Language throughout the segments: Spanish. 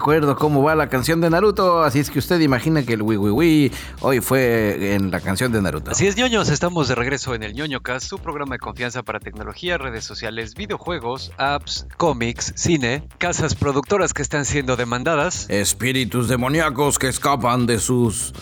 acuerdo cómo va la canción de Naruto, así es que usted imagina que el wi, wi, wi hoy fue en la canción de Naruto. Así es, ñoños, estamos de regreso en el ñoño Cast, su programa de confianza para tecnología, redes sociales, videojuegos, apps, cómics, cine, casas productoras que están siendo demandadas. Espíritus demoníacos que escapan de sus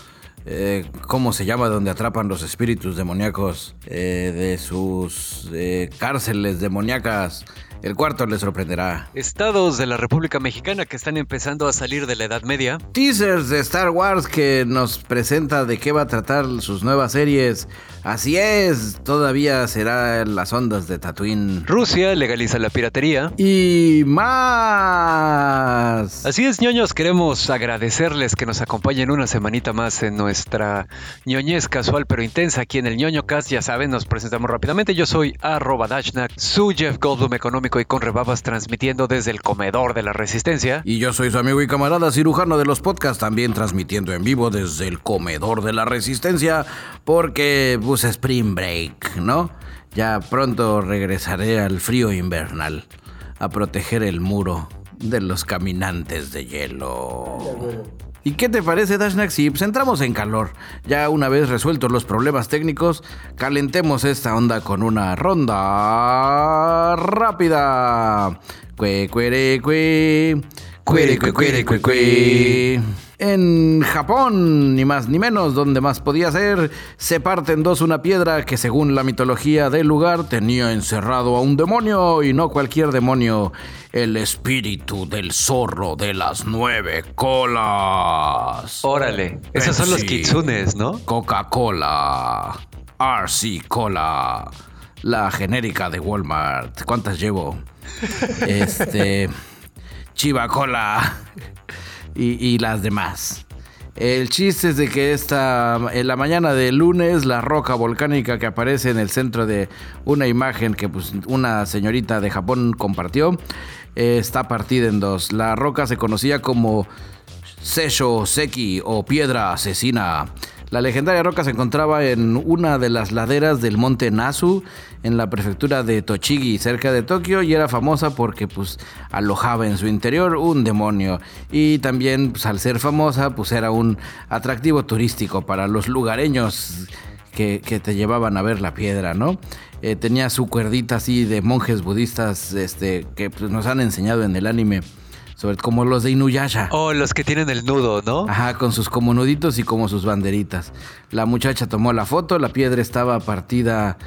eh, ¿cómo se llama? Donde atrapan los espíritus demoníacos eh, de sus eh, cárceles demoníacas. El cuarto les sorprenderá. Estados de la República Mexicana que están empezando a salir de la Edad Media. Teasers de Star Wars que nos presenta de qué va a tratar sus nuevas series. Así es, todavía será en las ondas de Tatooine. Rusia legaliza la piratería. Y más. Así es, ñoños, queremos agradecerles que nos acompañen una semanita más en nuestra ñoñez casual pero intensa aquí en el ñoño cast. Ya saben, nos presentamos rápidamente. Yo soy arroba Dashnak, su Jeff Goldblum económico y con rebabas transmitiendo desde el comedor de la resistencia. Y yo soy su amigo y camarada cirujano de los podcasts, también transmitiendo en vivo desde el comedor de la resistencia, porque pues Spring Break, ¿no? Ya pronto regresaré al frío invernal a proteger el muro de los caminantes de hielo. ¿Y qué te parece, Dashnak? Si pues entramos en calor, ya una vez resueltos los problemas técnicos, calentemos esta onda con una ronda rápida. Cue, cuere, cue. Cuere, cue, cuere, cue, cue. En Japón, ni más ni menos, donde más podía ser, se parte en dos una piedra que según la mitología del lugar tenía encerrado a un demonio y no cualquier demonio, el espíritu del zorro de las nueve colas. Órale, esos son los kitsunes, ¿no? Coca-Cola, RC Cola, la genérica de Walmart. ¿Cuántas llevo? Este, Chiva Cola y, las demás. El chiste es de que esta, en la mañana de lunes, la roca volcánica que aparece en el centro de una imagen que pues, una señorita de Japón compartió, eh, está partida en dos. La roca se conocía como Seisho Seki o Piedra Asesina. La legendaria roca se encontraba en una de las laderas del monte Nasu, en la prefectura de Tochigi, cerca de Tokio, y era famosa porque pues alojaba en su interior un demonio. Y también, pues, al ser famosa, pues era un atractivo turístico para los lugareños que, que te llevaban a ver la piedra, ¿no? Eh, tenía su cuerdita así de monjes budistas este, que pues, nos han enseñado en el anime, sobre como los de Inuyasha. Oh, los que tienen el nudo, ¿no? Ajá, con sus como nuditos y como sus banderitas. La muchacha tomó la foto, la piedra estaba partida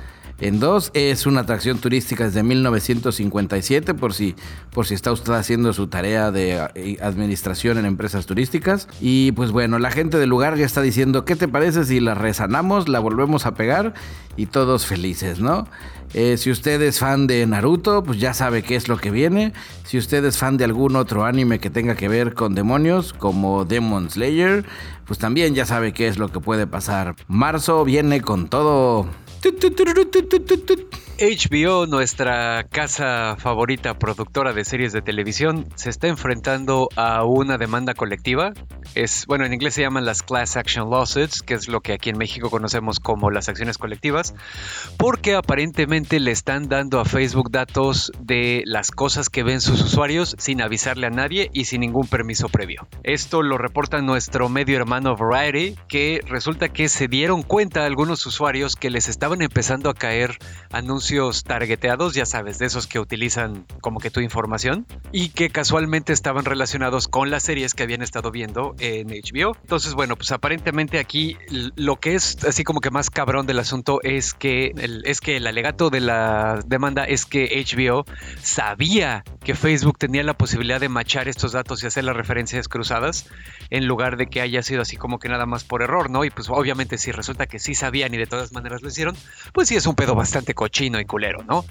en dos. Es una atracción turística desde 1957, por si, por si está usted haciendo su tarea de eh, administración en empresas turísticas. Y pues bueno, la gente del lugar ya está diciendo, ¿qué te parece si la resanamos, la volvemos a pegar y todos felices, ¿no? Eh, si usted es fan de Naruto, pues ya sabe qué es lo que viene. Si usted es fan de algún otro anime que tenga que ver con demonios, como Demon Slayer, pues también ya sabe qué es lo que puede pasar. Marzo viene con todo. HBO, nuestra casa favorita productora de series de televisión, se está enfrentando a una demanda colectiva. Es, bueno, en inglés se llaman las class action lawsuits, que es lo que aquí en México conocemos como las acciones colectivas, porque aparentemente le están dando a Facebook datos de las cosas que ven sus usuarios sin avisarle a nadie y sin ningún permiso previo. Esto lo reporta nuestro medio hermano Variety, que resulta que se dieron cuenta algunos usuarios que les estaban empezando a caer anuncios targeteados, ya sabes, de esos que utilizan como que tu información y que casualmente estaban relacionados con las series que habían estado viendo en HBO. Entonces, bueno, pues aparentemente aquí lo que es así como que más cabrón del asunto es que el, es que el alegato de la demanda es que HBO sabía que Facebook tenía la posibilidad de machar estos datos y hacer las referencias cruzadas en lugar de que haya sido así como que nada más por error, ¿no? Y pues obviamente si resulta que sí sabían y de todas maneras lo hicieron, pues sí es un pedo bastante cochino culero, ¿no?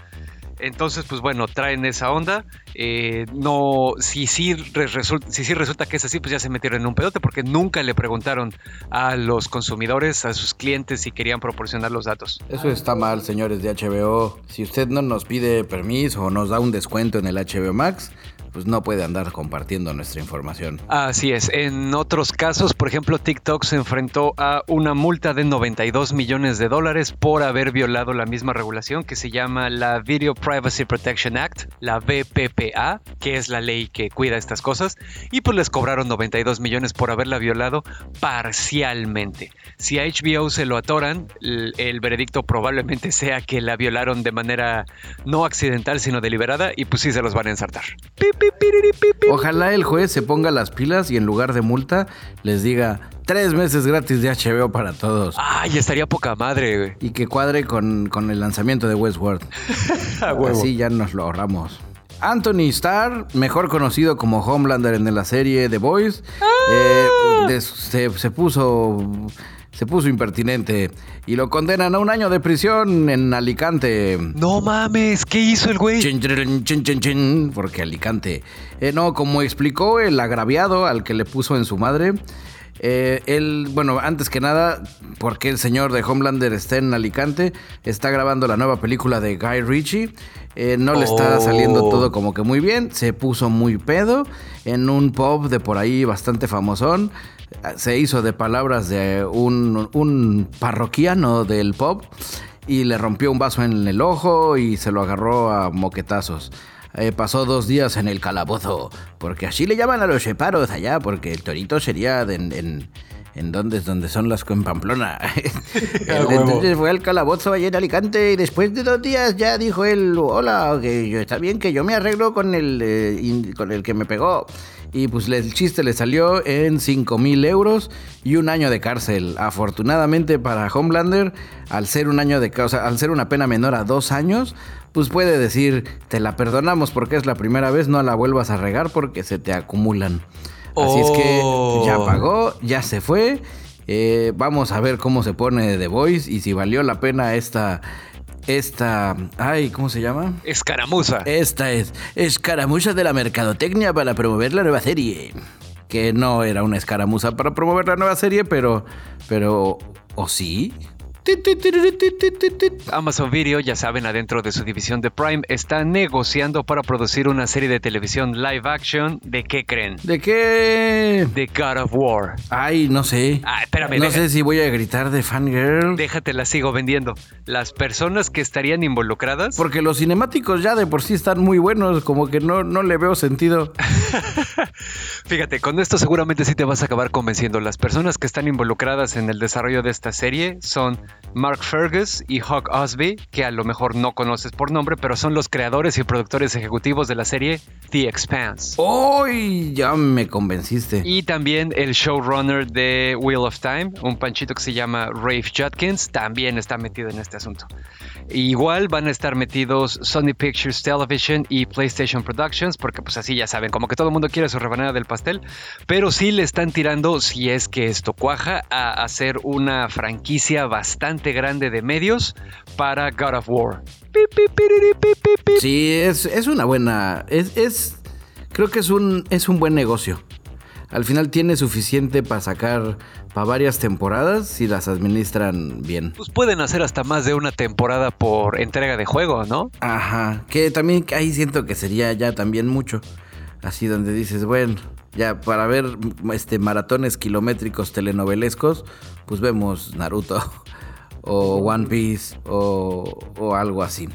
Entonces, pues bueno, traen esa onda. Eh, no, si sí, re- resulta, si sí resulta que es así, pues ya se metieron en un pedote porque nunca le preguntaron a los consumidores, a sus clientes si querían proporcionar los datos. Eso está mal, señores de HBO. Si usted no nos pide permiso o nos da un descuento en el HBO Max, pues no puede andar compartiendo nuestra información. Así es. En otros casos, por ejemplo, TikTok se enfrentó a una multa de 92 millones de dólares por haber violado la misma regulación que se llama la Video Privacy Protection Act, la BPPA, que es la ley que cuida estas cosas, y pues les cobraron 92 millones por haberla violado parcialmente. Si a HBO se lo atoran, el, el veredicto probablemente sea que la violaron de manera no accidental, sino deliberada, y pues sí se los van a ensartar. Ojalá el juez se ponga las pilas y en lugar de multa les diga tres meses gratis de HBO para todos. Ay, estaría poca madre, güey. Y que cuadre con, con el lanzamiento de Westworld. Así ya nos lo ahorramos. Anthony Starr, mejor conocido como Homelander en la serie The Boys, eh, se, se puso se puso impertinente y lo condenan a un año de prisión en Alicante. No mames, ¿qué hizo el güey? Chin, chin, chin, chin, chin, porque Alicante. Eh, no, como explicó el agraviado al que le puso en su madre. eh, él, bueno, antes que nada, porque el señor de Homelander está en Alicante, está grabando la nueva película de Guy Ritchie. eh, no le está Oh. saliendo todo como que muy bien. Se puso muy pedo en un pub de por ahí bastante famosón. Se hizo de palabras de un, un parroquiano del pub y le rompió un vaso en el ojo y se lo agarró a moquetazos. Eh, pasó dos días en el calabozo, porque así le llaman a los separos allá, porque el torito sería de- en, en, en donde, donde son las en Pamplona. Él, entonces fue al calabozo allá en Alicante y después de dos días ya dijo él, hola, que yo, está bien que yo me arreglo con el, eh, con el que me pegó. Y pues el chiste le salió en 5 mil euros y un año de cárcel. Afortunadamente para Homelander, al ser un año de causa, al ser una pena menor a dos años, pues puede decir, te la perdonamos porque es la primera vez, no la vuelvas a regar porque se te acumulan. Así es que ya Oh. pagó, ya se fue. Eh, vamos a ver cómo se pone The Voice y si valió la pena esta, esta, ay, ¿cómo se llama? Escaramuza. Esta es escaramuza de la mercadotecnia para promover la nueva serie. Que no era una escaramuza para promover la nueva serie, pero, pero, ¿o sí? Amazon Video, ya saben, adentro de su división de Prime, está negociando para producir una serie de televisión live action. ¿De qué creen? ¿De qué? De God of War. Ay, no sé. Ah, espérame, No sé si voy a gritar de fangirl. Déjate, la sigo vendiendo. Las personas que estarían involucradas. Porque los cinemáticos ya de por sí están muy buenos, como que no, no le veo sentido. Fíjate, con esto seguramente sí te vas a acabar convenciendo. Las personas que están involucradas en el desarrollo de esta serie son Mark Fergus y Hawk Osby, que a lo mejor no conoces por nombre, pero son los creadores y productores ejecutivos de la serie The Expanse. ¡Uy! Ya me convenciste. Y también el showrunner de Wheel of Time, un panchito que se llama Rafe Judkins, también está metido en este asunto. Igual van a estar metidos Sony Pictures Television y PlayStation Productions, porque pues así ya saben, como que todo el mundo quiere su rebanada del pastel, pero sí le están tirando, si es que esto cuaja, a hacer una franquicia bastante grande de medios para God of War. Sí, es, es una buena. Es, es. Creo que es un, es un buen negocio. Al final tiene suficiente para sacar para varias temporadas si las administran bien. Pues pueden hacer hasta más de una temporada por entrega de juego, ¿no? Ajá. Que también ahí siento que sería ya también mucho. Así donde dices, bueno, ya para ver este maratones kilométricos telenovelescos, pues vemos Naruto o One Piece o, o algo así.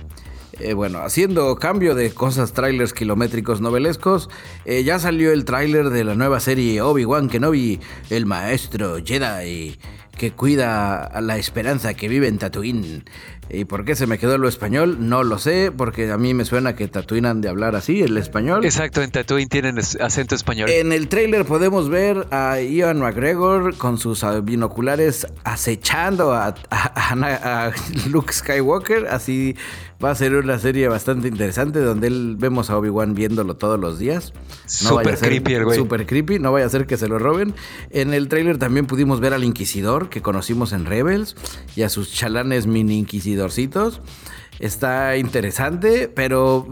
Eh, bueno, haciendo cambio de cosas, trailers kilométricos novelescos, eh, ya salió el tráiler de la nueva serie Obi-Wan Kenobi, el maestro Jedi que cuida a la esperanza que vive en Tatooine. ¿Y por qué se me quedó lo español? No lo sé, porque a mí me suena que Tatooine han de hablar así, el español. Exacto, en Tatooine tienen acento español. En el tráiler podemos ver a Ian McGregor con sus binoculares acechando a, a- a- a Luke Skywalker. Así va a ser una serie bastante interesante donde él vemos a Obi-Wan viéndolo todos los días. Vaya a ser- creepy el güey. Súper creepy, no vaya a ser que se lo roben. En el tráiler también pudimos ver al Inquisidor que conocimos en Rebels y a sus chalanes mini inquisidorcitos. Está interesante, pero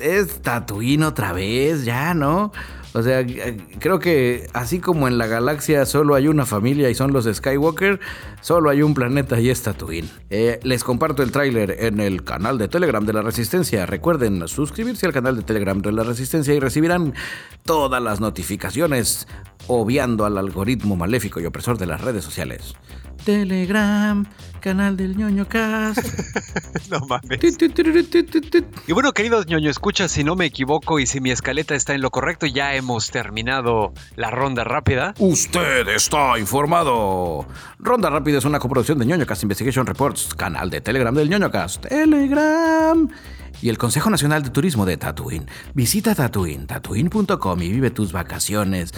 es Tatooine otra vez, ya, ¿no? O sea, creo que así como en la galaxia solo hay una familia y son los Skywalker, solo hay un planeta y es Tatooine. Eh, les comparto el tráiler en el canal de Telegram de la Resistencia. Recuerden suscribirse al canal de Telegram de la Resistencia y recibirán todas las notificaciones, obviando al algoritmo maléfico y opresor de las redes sociales. Telegram, canal del ñoño cast. no mames. y bueno, queridos ñoño escucha, si no me equivoco y si mi escaleta está en lo correcto, ya hemos terminado la ronda rápida. Usted está informado. Ronda rápida es una coproducción de ñoño cast Investigation Reports, canal de Telegram del ñoño cast. Telegram y el Consejo Nacional de Turismo de Tatooine. Visita Tatooine, tatooine.com y vive tus vacaciones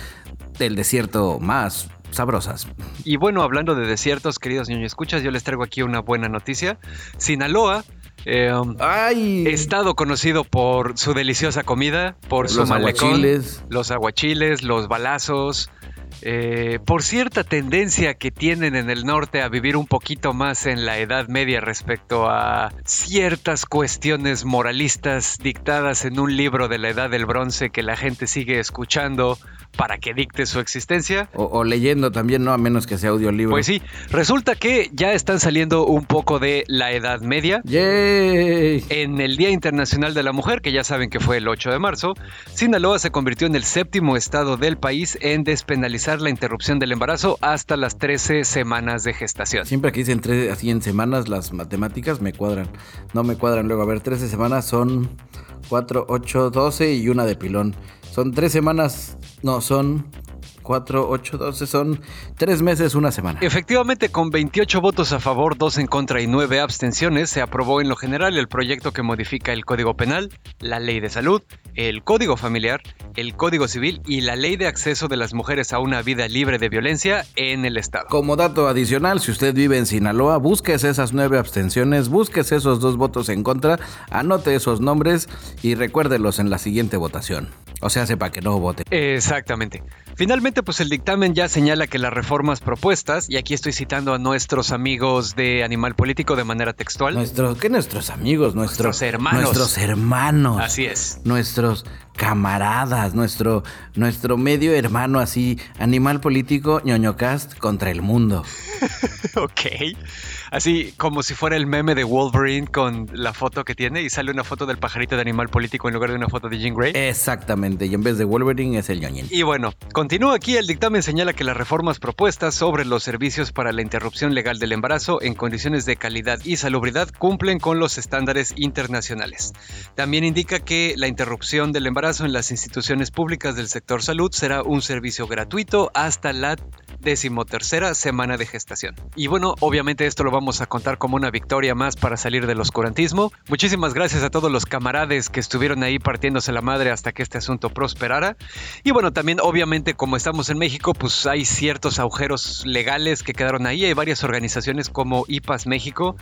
del desierto más sabrosas. Y bueno, hablando de desiertos, queridos niños escuchas, yo les traigo aquí una buena noticia. Sinaloa eh, Ay. Estado conocido por su deliciosa comida, por su los aguachiles. los aguachiles, los balazos, eh, por cierta tendencia que tienen en el norte a vivir un poquito más en la Edad Media respecto a ciertas cuestiones moralistas dictadas en un libro de la Edad del Bronce que la gente sigue escuchando para que dicte su existencia. O, leyendo también, no a menos que sea audiolibro. Pues sí, resulta que ya están saliendo un poco de la Edad Media. ¡Yay! En el Día Internacional de la Mujer, que ya saben que fue el 8 de marzo, Sinaloa se convirtió en el séptimo estado del país en despenalizar la interrupción del embarazo hasta las 13 semanas de gestación. Siempre que dicen tres, así en semanas, las matemáticas me cuadran. No me cuadran luego. A ver, 13 semanas son 4, 8, 12 y una de pilón. Son tres semanas, no, son 4, 8, 12, son 3 meses, una semana. Efectivamente, con 28 votos a favor, 2 en contra y 9 abstenciones, se aprobó en lo general el proyecto que modifica el Código Penal, la Ley de Salud, el Código Familiar, el Código Civil y la Ley de Acceso de las Mujeres a una vida libre de violencia en el Estado. Como dato adicional, si usted vive en Sinaloa, búsquese esas 9 abstenciones, búsquese esos dos votos en contra, anote esos nombres y recuérdelos en la siguiente votación. O sea, sepa que no vote. Exactamente. Finalmente, pues el dictamen ya señala que las reformas propuestas, y aquí estoy citando a nuestros amigos de Animal Político de manera textual. Nuestros, ¿qué nuestros amigos? Nuestros, hermanos. Nuestros hermanos. Así es. Nuestros camaradas, nuestro, nuestro medio hermano así, Animal Político, ñoñocast contra el mundo. ok. Así como si fuera el meme de Wolverine con la foto que tiene y sale una foto del pajarito de animal político en lugar de una foto de Jean Grey. Exactamente, y en vez de Wolverine es el ñoñín. Y bueno, continúa aquí, el dictamen señala que las reformas propuestas sobre los servicios para la interrupción legal del embarazo en condiciones de calidad y salubridad cumplen con los estándares internacionales. También indica que la interrupción del embarazo en las instituciones públicas del sector salud será un servicio gratuito hasta la decimotercera semana de gestación. Y bueno, obviamente esto lo vamos a contar como una victoria más para salir del oscurantismo. Muchísimas gracias a todos los camarades que estuvieron ahí partiéndose la madre hasta que este asunto prosperara. Y bueno, también obviamente como estamos en México, pues hay ciertos agujeros legales que quedaron ahí. Hay varias organizaciones como IPAS México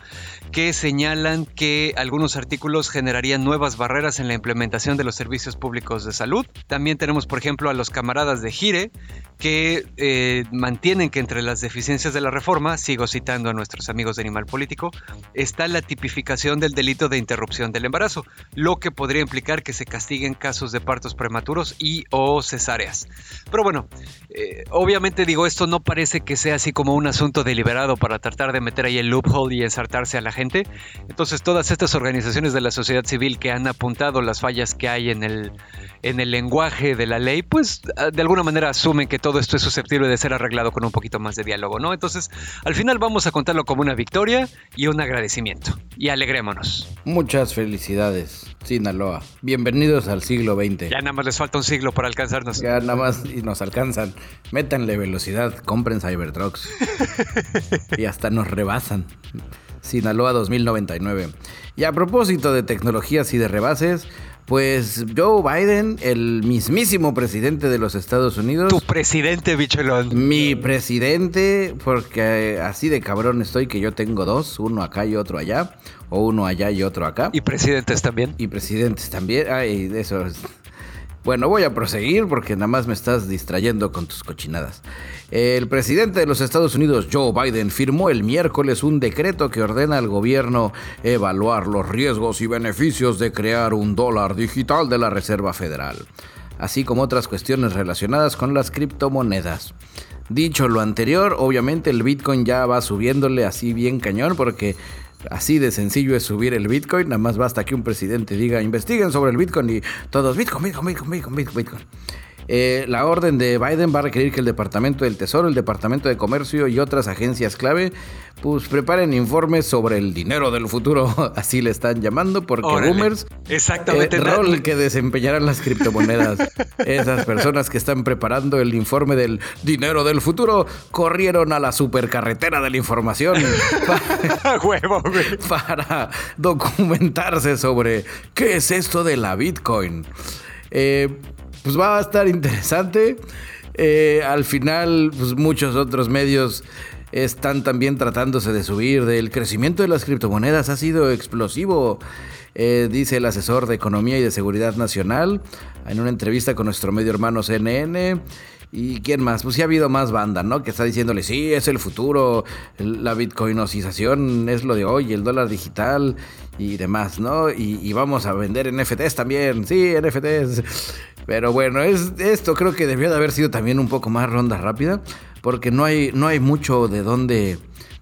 que señalan que algunos artículos generarían nuevas barreras en la implementación de los servicios públicos de salud. También tenemos, por ejemplo, a los camaradas de Gire que eh, mantienen que entre las deficiencias de la reforma, sigo citando a nuestros amigos de Animal Político, está la tipificación del delito de interrupción del embarazo, lo que podría implicar que se castiguen casos de partos prematuros y o cesáreas. Pero bueno, eh, obviamente digo, esto no parece que sea así como un asunto deliberado para tratar de meter ahí el loophole y ensartarse a la gente. Entonces todas estas organizaciones de la sociedad civil que han apuntado las fallas que hay en el, en el lenguaje de la ley, pues de alguna manera asumen que todo todo esto es susceptible de ser arreglado con un poquito más de diálogo, ¿no? Entonces, al final vamos a contarlo como una victoria y un agradecimiento. Y alegrémonos. Muchas felicidades, Sinaloa. Bienvenidos al siglo XX. Ya nada más les falta un siglo para alcanzarnos. Ya nada más y nos alcanzan. Métanle velocidad, compren Cybertrucks. y hasta nos rebasan. Sinaloa 2099. Y a propósito de tecnologías y de rebases, pues Joe Biden, el mismísimo presidente de los Estados Unidos. Tu presidente, bicholón. Mi presidente, porque así de cabrón estoy que yo tengo dos, uno acá y otro allá, o uno allá y otro acá. Y presidentes también. Y presidentes también. Ay, eso es Bueno, voy a proseguir porque nada más me estás distrayendo con tus cochinadas. El presidente de los Estados Unidos, Joe Biden, firmó el miércoles un decreto que ordena al gobierno evaluar los riesgos y beneficios de crear un dólar digital de la Reserva Federal, así como otras cuestiones relacionadas con las criptomonedas. Dicho lo anterior, obviamente el Bitcoin ya va subiéndole así bien cañón porque Así de sencillo es subir el Bitcoin, nada más basta que un presidente diga investiguen sobre el Bitcoin y todos Bitcoin, Bitcoin, Bitcoin, Bitcoin, Bitcoin. Bitcoin. Eh, la orden de Biden va a requerir que el Departamento del Tesoro, el Departamento de Comercio y otras agencias clave pues preparen informes sobre el dinero del futuro, así le están llamando, porque boomers, exactamente el rol que desempeñarán las criptomonedas. Esas personas que están preparando el informe del dinero del futuro corrieron a la supercarretera de la información para documentarse sobre qué es esto de la Bitcoin. Eh, pues va a estar interesante. Eh, al final, pues muchos otros medios están también tratándose de subir. Del crecimiento de las criptomonedas ha sido explosivo, eh, dice el asesor de Economía y de Seguridad Nacional en una entrevista con nuestro medio hermano CNN. ¿Y quién más? Pues sí ha habido más banda, ¿no? Que está diciéndole, sí, es el futuro, la bitcoinosización es lo de hoy, el dólar digital y demás, ¿no? Y, vamos a vender NFTs también, sí, NFTs. Pero bueno, es, esto creo que debió de haber sido también un poco más ronda rápida, porque no hay, no hay mucho de dónde,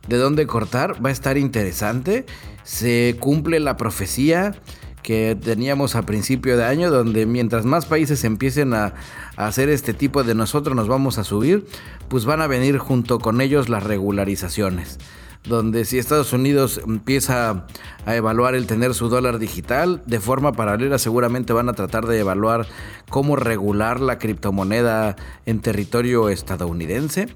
de dónde cortar. Va a estar interesante. Se cumple la profecía que teníamos a principio de año, donde mientras más países empiecen a, hacer este tipo de nosotros nos vamos a subir, pues van a venir junto con ellos las regularizaciones donde si Estados Unidos empieza a evaluar el tener su dólar digital, de forma paralela seguramente van a tratar de evaluar cómo regular la criptomoneda en territorio estadounidense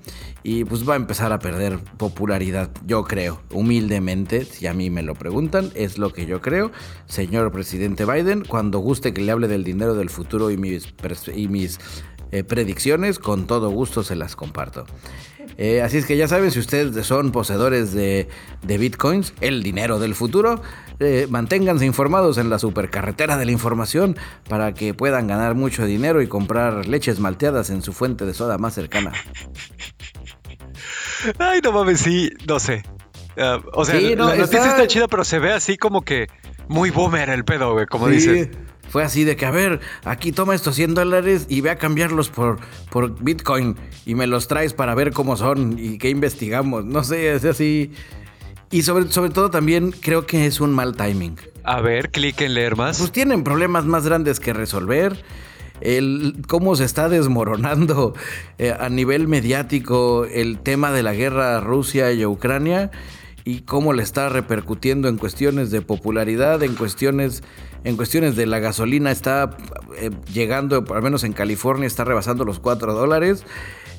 y pues va a empezar a perder popularidad, yo creo, humildemente, si a mí me lo preguntan, es lo que yo creo. Señor presidente Biden, cuando guste que le hable del dinero del futuro y mis, y mis eh, predicciones, con todo gusto se las comparto. Eh, así es que ya saben, si ustedes son poseedores de, bitcoins, el dinero del futuro, eh, manténganse informados en la supercarretera de la información para que puedan ganar mucho dinero y comprar leches malteadas en su fuente de soda más cercana. Ay, no mames, sí, no sé. Ah, o sea, la, noticia está... chida, pero se ve así como que muy boomer el pedo, güey, como sí. Fue así de que, a ver, aquí toma estos 100 dólares y ve a cambiarlos por, por Bitcoin y me los traes para ver cómo son y qué investigamos. No sé, es así. Y sobre, sobre todo también creo que es un mal timing. A ver, clic en leer más. Pues tienen problemas más grandes que resolver. El, cómo se está desmoronando eh, a nivel mediático el tema de la guerra Rusia y Ucrania y cómo le está repercutiendo en cuestiones de popularidad, en cuestiones en cuestiones de la gasolina está eh, llegando, al menos en California, está rebasando los 4 dólares.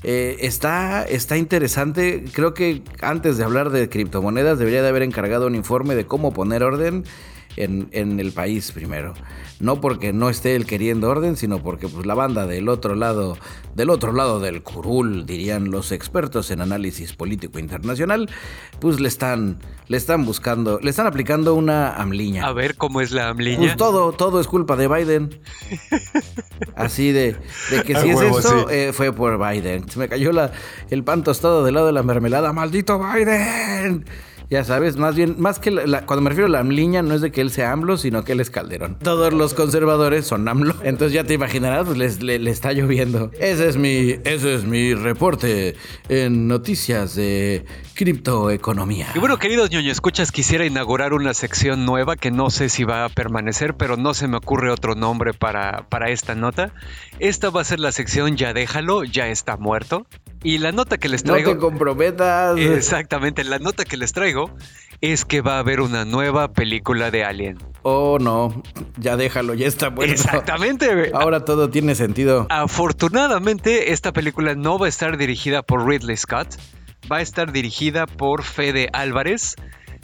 Eh, está, está interesante. Creo que antes de hablar de criptomonedas debería de haber encargado un informe de cómo poner orden en, el país primero. No porque no esté él queriendo orden, sino porque pues, la banda del otro lado, del otro lado del curul, dirían los expertos en análisis político internacional, pues le están, le están buscando, le están aplicando una amliña. A ver cómo es la amliña. Pues todo, todo es culpa de Biden. Así de, de que si es esto, eh, fue por Biden. Se me cayó la, el pan tostado del lado de la mermelada. ¡Maldito Biden! Ya sabes, más bien, más que cuando me refiero a la amliña, no es de que él sea AMLO, sino que él es Calderón. Todos los conservadores son AMLO. Entonces ya te imaginarás, pues les, le, está lloviendo. Ese es mi, ese es mi reporte en noticias de criptoeconomía. Y bueno, queridos ñoño, escuchas, quisiera inaugurar una sección nueva que no sé si va a permanecer, pero no se me ocurre otro nombre para, para esta nota. Esta va a ser la sección Ya déjalo, ya está muerto. Y la nota que les traigo. No te comprometas. Exactamente, la nota que les traigo es que va a haber una nueva película de Alien. Oh, no, ya déjalo, ya está muerto. Exactamente, Ahora todo tiene sentido. Afortunadamente, esta película no va a estar dirigida por Ridley Scott, va a estar dirigida por Fede Álvarez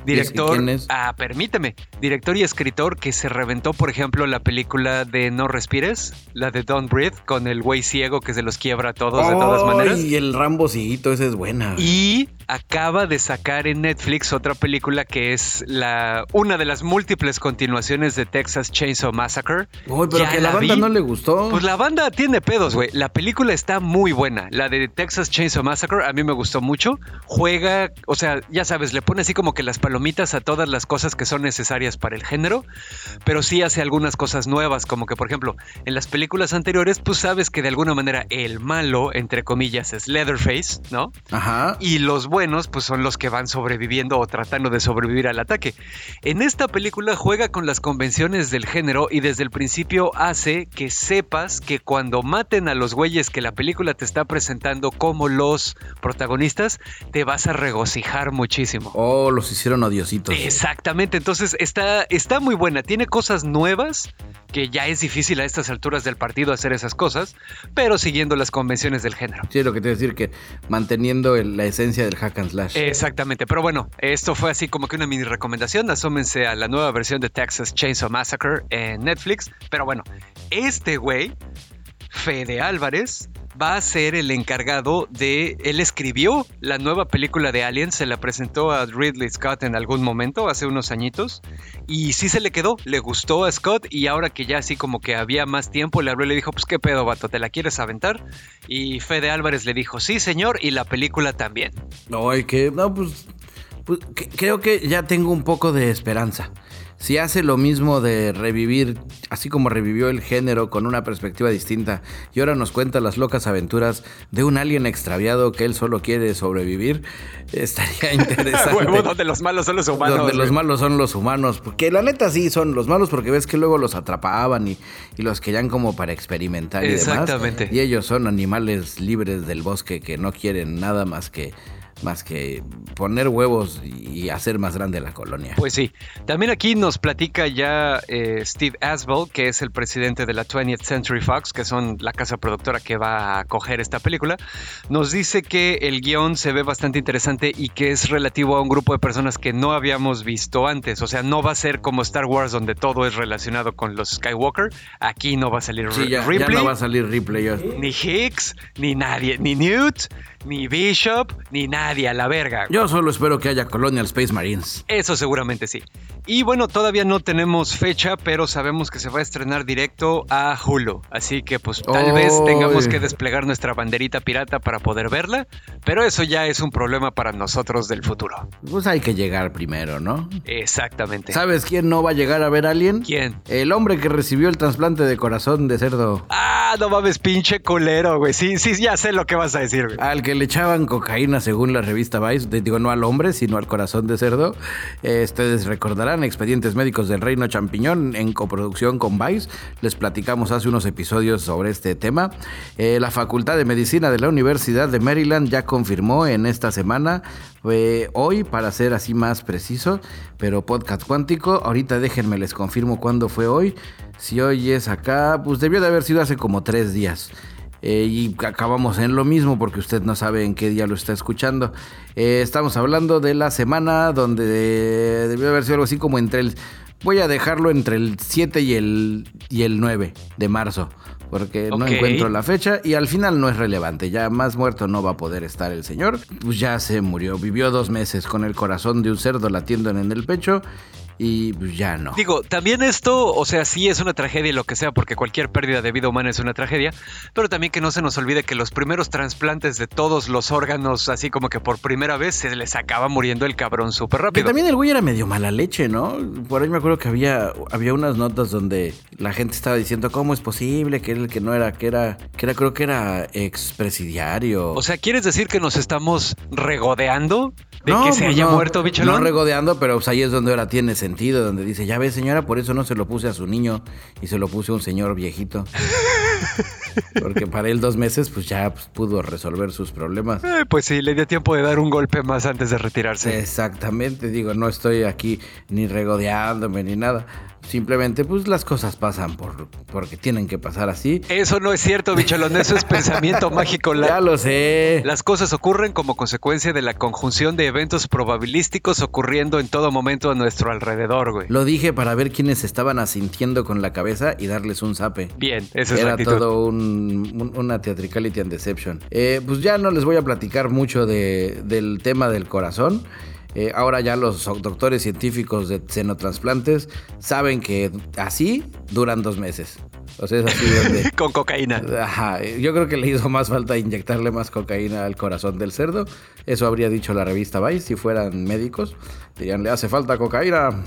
Director, ah, permíteme, director y escritor que se reventó, por ejemplo, la película de No Respires, la de Don't Breathe, con el güey ciego que se los quiebra a todos de todas maneras. Y el Rambo ese es buena. Y acaba de sacar en Netflix otra película que es la una de las múltiples continuaciones de Texas Chainsaw Massacre. Uy, pero que la, banda no le gustó. Pues la banda tiene pedos, güey. La película está muy buena. La de Texas Chainsaw Massacre a mí me gustó mucho. Juega, o sea, ya sabes, le pone así como que las palomitas a todas las cosas que son necesarias para el género, pero sí hace algunas cosas nuevas, como que por ejemplo, en las películas anteriores, pues sabes que de alguna manera el malo, entre comillas, es Leatherface, ¿no? Ajá. Y los buenos, pues son los que van sobreviviendo o tratando de sobrevivir al ataque. En esta película juega con las convenciones del género y desde el principio hace que sepas que cuando maten a los güeyes que la película te está presentando como los protagonistas, te vas a regocijar muchísimo. Oh, los hicieron odiositos. Exactamente, entonces está, está muy buena, tiene cosas nuevas que ya es difícil a estas alturas del partido hacer esas cosas, pero siguiendo las convenciones del género. Sí, lo que te voy a decir que manteniendo la esencia del hack Exactamente, pero bueno, esto fue así como que una mini recomendación, asómense a la nueva versión de Texas Chainsaw Massacre en Netflix, pero bueno, este güey, Fede Álvarez, va a ser el encargado de. Él escribió la nueva película de Aliens, se la presentó a Ridley Scott en algún momento, hace unos añitos, y sí se le quedó, le gustó a Scott, y ahora que ya así como que había más tiempo, le habló y le dijo: Pues qué pedo, vato, ¿te la quieres aventar? Y Fede Álvarez le dijo: Sí, señor, y la película también. No, que. No, pues. pues creo que ya tengo un poco de esperanza si hace lo mismo de revivir, así como revivió el género con una perspectiva distinta, y ahora nos cuenta las locas aventuras de un alien extraviado que él solo quiere sobrevivir, estaría interesante. donde los malos son los humanos. Donde los malos son los humanos, porque la neta sí son los malos, porque ves que luego los atrapaban y, y los querían como para experimentar y Exactamente. Y ellos son animales libres del bosque que no quieren nada más que más que poner huevos y hacer más grande la colonia. Pues sí. También aquí nos platica ya eh, Steve Aswell, que es el presidente de la 20th Century Fox, que son la casa productora que va a coger esta película. Nos dice que el guion se ve bastante interesante y que es relativo a un grupo de personas que no habíamos visto antes. O sea, no va a ser como Star Wars, donde todo es relacionado con los Skywalker. Aquí no va a salir sí, ya, Ripley. no va a salir Ripley. Ni Hicks, ni nadie, ni Newt, ni Bishop, ni nadie a la verga. Yo solo espero que haya Colonial Space Marines. Eso seguramente sí. Y bueno, todavía no tenemos fecha, pero sabemos que se va a estrenar directo a Hulu. Así que pues tal vez tengamos que desplegar nuestra banderita pirata para poder verla, pero eso ya es un problema para nosotros del futuro. Pues hay que llegar primero, ¿no? Exactamente. ¿Sabes quién no va a llegar a ver a alguien? ¿Quién? El hombre que recibió el trasplante de corazón de cerdo. Ah, no mames, pinche culero, güey. Sí, sí, ya sé lo que vas a decir, güey. Al que le echaban cocaína según la revista Vice, digo no al hombre, sino al corazón de cerdo. Eh, ustedes recordarán Expedientes Médicos del Reino Champiñón en coproducción con Vice. Les platicamos hace unos episodios sobre este tema. Eh, la Facultad de Medicina de la Universidad de Maryland ya confirmó en esta semana, eh, hoy para ser así más preciso, pero podcast cuántico. Ahorita déjenme les confirmo cuándo fue hoy. Si hoy es acá, pues debió de haber sido hace como tres días. Eh, y acabamos en lo mismo porque usted no sabe en qué día lo está escuchando. Eh, estamos hablando de la semana donde debió haber sido algo así como entre el... Voy a dejarlo entre el 7 y el, y el 9 de marzo, porque no encuentro la fecha y al final no es relevante. Ya más muerto no va a poder estar el señor. Pues ya se murió. Vivió dos meses con el corazón de un cerdo latiendo en el pecho y pues, ya no. Digo, también esto, o sea, sí es una tragedia y lo que sea, porque cualquier pérdida de vida humana es una tragedia, pero también que no se nos olvide que los primeros trasplantes de todos los órganos, así como que por primera vez se les acaba muriendo el cabrón súper rápido. Que también el güey era medio mala leche, ¿no? Por ahí me acuerdo que había, había unas notas donde la gente estaba diciendo cómo es posible que él que no era, que era, que era, creo que era expresidiario. O sea, ¿quieres decir que nos estamos regodeando de que se pues haya muerto, bicholón? No regodeando, pero pues ahí es donde ahora tiene sentido donde dice, ya ve señora, por eso no se lo puse a su niño y se lo puse a un señor viejito. Porque para él dos meses pues ya pues, pudo resolver sus problemas. Eh, pues sí, le dio tiempo de dar un golpe más antes de retirarse. Exactamente, digo, no estoy aquí ni regodeándome ni nada. Simplemente, pues las cosas pasan por, porque tienen que pasar así. Eso no es cierto, bicholón. Eso es pensamiento mágico. ya lo sé. Las cosas ocurren como consecuencia de la conjunción de eventos probabilísticos ocurriendo en todo momento a nuestro alrededor, güey. Lo dije para ver quiénes estaban asintiendo con la cabeza y darles un zape. Bien, esa es Era la todo un, una theatricality and deception. Eh, pues ya no les voy a platicar mucho de, del tema del corazón. Eh, ahora ya los doctores científicos de xenotransplantes saben que así duran dos meses. O sea, es así donde... Con cocaína. Ajá, yo creo que le hizo más falta inyectarle más cocaína al corazón del cerdo. Eso habría dicho la revista Vice si fueran médicos. Dirían, le hace falta cocaína.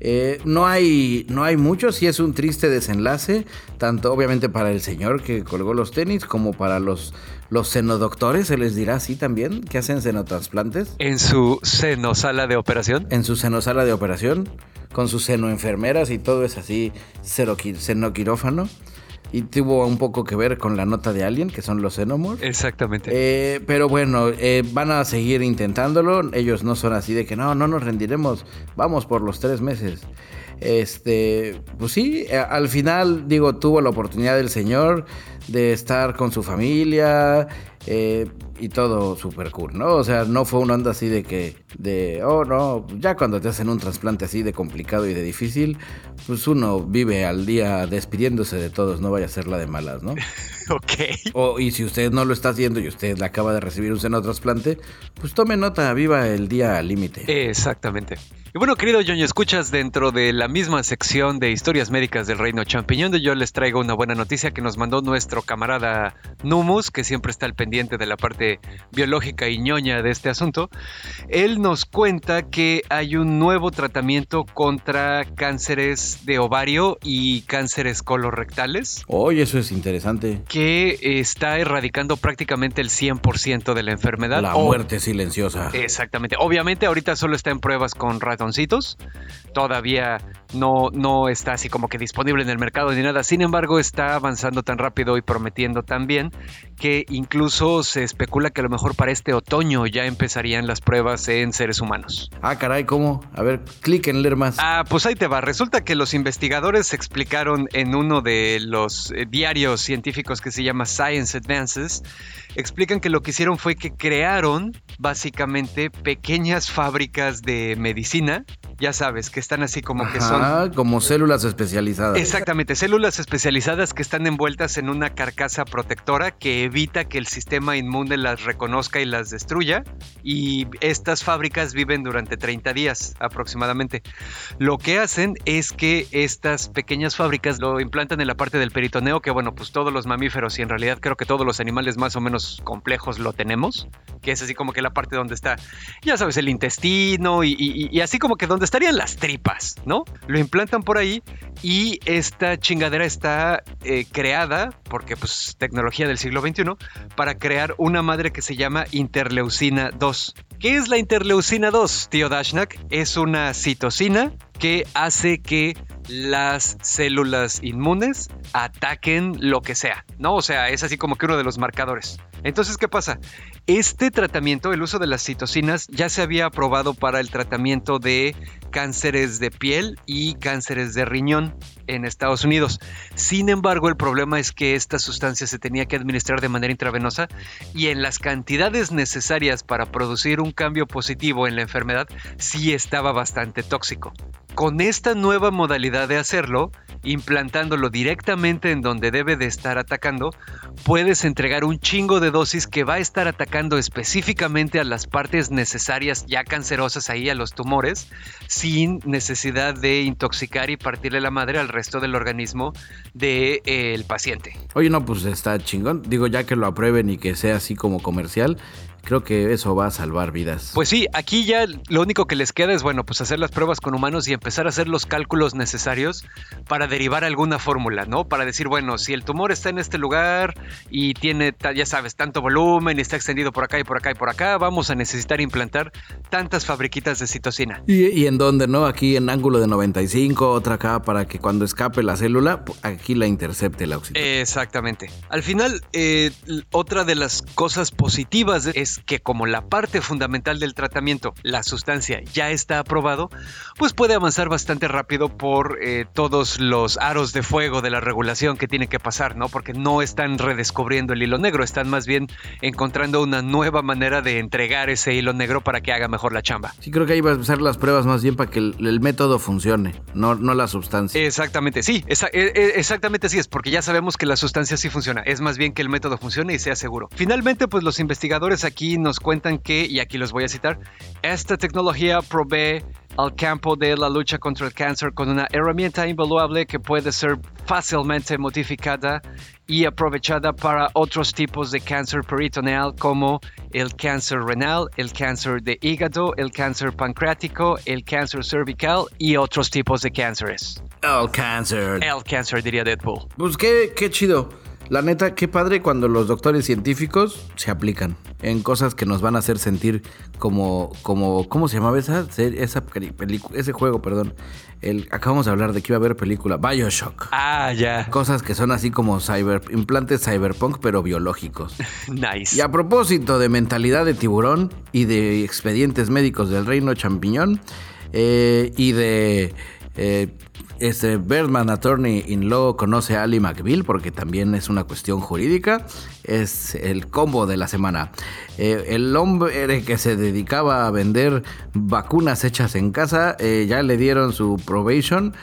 Eh, no, hay, no hay mucho, sí es un triste desenlace, tanto obviamente para el señor que colgó los tenis como para los, los senodoctores, se les dirá así también, que hacen senotransplantes. En su senosala de operación. En su senosala de operación, con sus senoenfermeras y todo es así, senoquirófano. Y tuvo un poco que ver con la nota de Alien, que son los Xenomorphs. Exactamente. Eh, pero bueno, eh, van a seguir intentándolo. Ellos no son así de que no, no nos rendiremos. Vamos por los tres meses. Este, pues sí, al final, digo, tuvo la oportunidad del señor de estar con su familia eh, y todo súper cool, ¿no? O sea, no fue una onda así de que, de, oh no, ya cuando te hacen un trasplante así de complicado y de difícil, pues uno vive al día despidiéndose de todos, no vaya a ser la de malas, ¿no? ok. O, y si usted no lo está haciendo y usted acaba de recibir un seno trasplante, pues tome nota, viva el día límite. Exactamente. Y bueno, querido Joño, escuchas dentro de la misma sección de historias médicas del Reino Champiñón, de yo les traigo una buena noticia que nos mandó nuestro camarada Numus, que siempre está al pendiente de la parte biológica y ñoña de este asunto. Él nos cuenta que hay un nuevo tratamiento contra cánceres de ovario y cánceres colorectales. Oye, eso es interesante. Que está erradicando prácticamente el 100% de la enfermedad. La muerte silenciosa. Exactamente. Obviamente ahorita solo está en pruebas con Todavía no, no está así como que disponible en el mercado ni nada. Sin embargo, está avanzando tan rápido y prometiendo tan bien que incluso se especula que a lo mejor para este otoño ya empezarían las pruebas en seres humanos. Ah, caray, ¿cómo? A ver, clic en leer más. Ah, pues ahí te va. Resulta que los investigadores explicaron en uno de los eh, diarios científicos que se llama Science Advances, explican que lo que hicieron fue que crearon básicamente pequeñas fábricas de medicina, ya sabes, que están así como que son... Como células especializadas. Exactamente, células especializadas que están envueltas en una carcasa protectora que evita que el sistema inmune las reconozca y las destruya. Y estas fábricas viven durante 30 días aproximadamente. Lo que hacen es que estas pequeñas fábricas lo implantan en la parte del peritoneo, que bueno, pues todos los mamíferos y en realidad creo que todos los animales más o menos complejos lo tenemos, que es así como que la parte donde está, ya sabes, el intestino y, y, y así como que donde estarían las tripas, ¿no? Lo implantan por ahí y esta chingadera está eh, creada, porque pues tecnología del siglo XXI, para crear una madre que se llama interleucina 2. ¿Qué es la interleucina 2, tío Dashnak? Es una citocina que hace que las células inmunes ataquen lo que sea, ¿no? O sea, es así como que uno de los marcadores. Entonces, ¿qué pasa? Este tratamiento, el uso de las citocinas, ya se había aprobado para el tratamiento de cánceres de piel y cánceres de riñón en Estados Unidos. Sin embargo, el problema es que esta sustancia se tenía que administrar de manera intravenosa y en las cantidades necesarias para producir un cambio positivo en la enfermedad sí estaba bastante tóxico. Con esta nueva modalidad de hacerlo, implantándolo directamente en donde debe de estar atacando, puedes entregar un chingo de dosis que va a estar atacando específicamente a las partes necesarias ya cancerosas ahí, a los tumores, sin necesidad de intoxicar y partirle la madre al resto del organismo del de, eh, paciente. Oye, no, pues está chingón. Digo, ya que lo aprueben y que sea así como comercial, creo que eso va a salvar vidas. Pues sí, aquí ya lo único que les queda es, bueno, pues hacer las pruebas con humanos y empezar a hacer los cálculos necesarios para derivar alguna fórmula, ¿no? Para decir, bueno, si el tumor está en este lugar y tiene, ya sabes, tanto volumen y está extendido por acá y por acá y por acá, vamos a necesitar implantar tantas fabriquitas de citocina. ¿Y, y en dónde, no? Aquí en ángulo de 95, otra acá para que cuando escape la célula, aquí la intercepte la oxitocina. Exactamente. Al final, eh, otra de las cosas positivas es es que como la parte fundamental del tratamiento, la sustancia, ya está aprobado, pues puede avanzar bastante rápido por eh, todos los aros de fuego de la regulación que tienen que pasar, ¿no? Porque no están redescubriendo el hilo negro, están más bien encontrando una nueva manera de entregar ese hilo negro para que haga mejor la chamba. Sí, creo que ahí va a ser las pruebas más bien para que el, método funcione, no, no la sustancia. Exactamente, sí, e, e, exactamente así es, porque ya sabemos que la sustancia sí funciona, es más bien que el método funcione y sea seguro. Finalmente, pues los investigadores aquí nos cuentan que, y aquí los voy a citar, esta tecnología provee al campo de la lucha contra el cáncer con una herramienta invaluable que puede ser fácilmente modificada y aprovechada para otros tipos de cáncer peritoneal como el cáncer renal, el cáncer de hígado, el cáncer pancreático, el cáncer cervical y otros tipos de cánceres. El cáncer. El cáncer, diría Deadpool. Pues qué, qué chido. La neta, qué padre cuando los doctores científicos se aplican en cosas que nos van a hacer sentir como, como ¿cómo se llamaba esa, esa ese juego, perdón? El, acabamos de hablar de que iba a haber película, Bioshock. Ah, ya. Cosas que son así como cyber, implantes cyberpunk, pero biológicos. nice. Y a propósito de mentalidad de tiburón y de expedientes médicos del reino champiñón eh, y de... Eh, este Birdman Attorney in Law conoce a Ali McBeal porque también es una cuestión jurídica. Es el combo de la semana. Eh, el hombre que se dedicaba a vender vacunas hechas en casa eh, ya le dieron su probation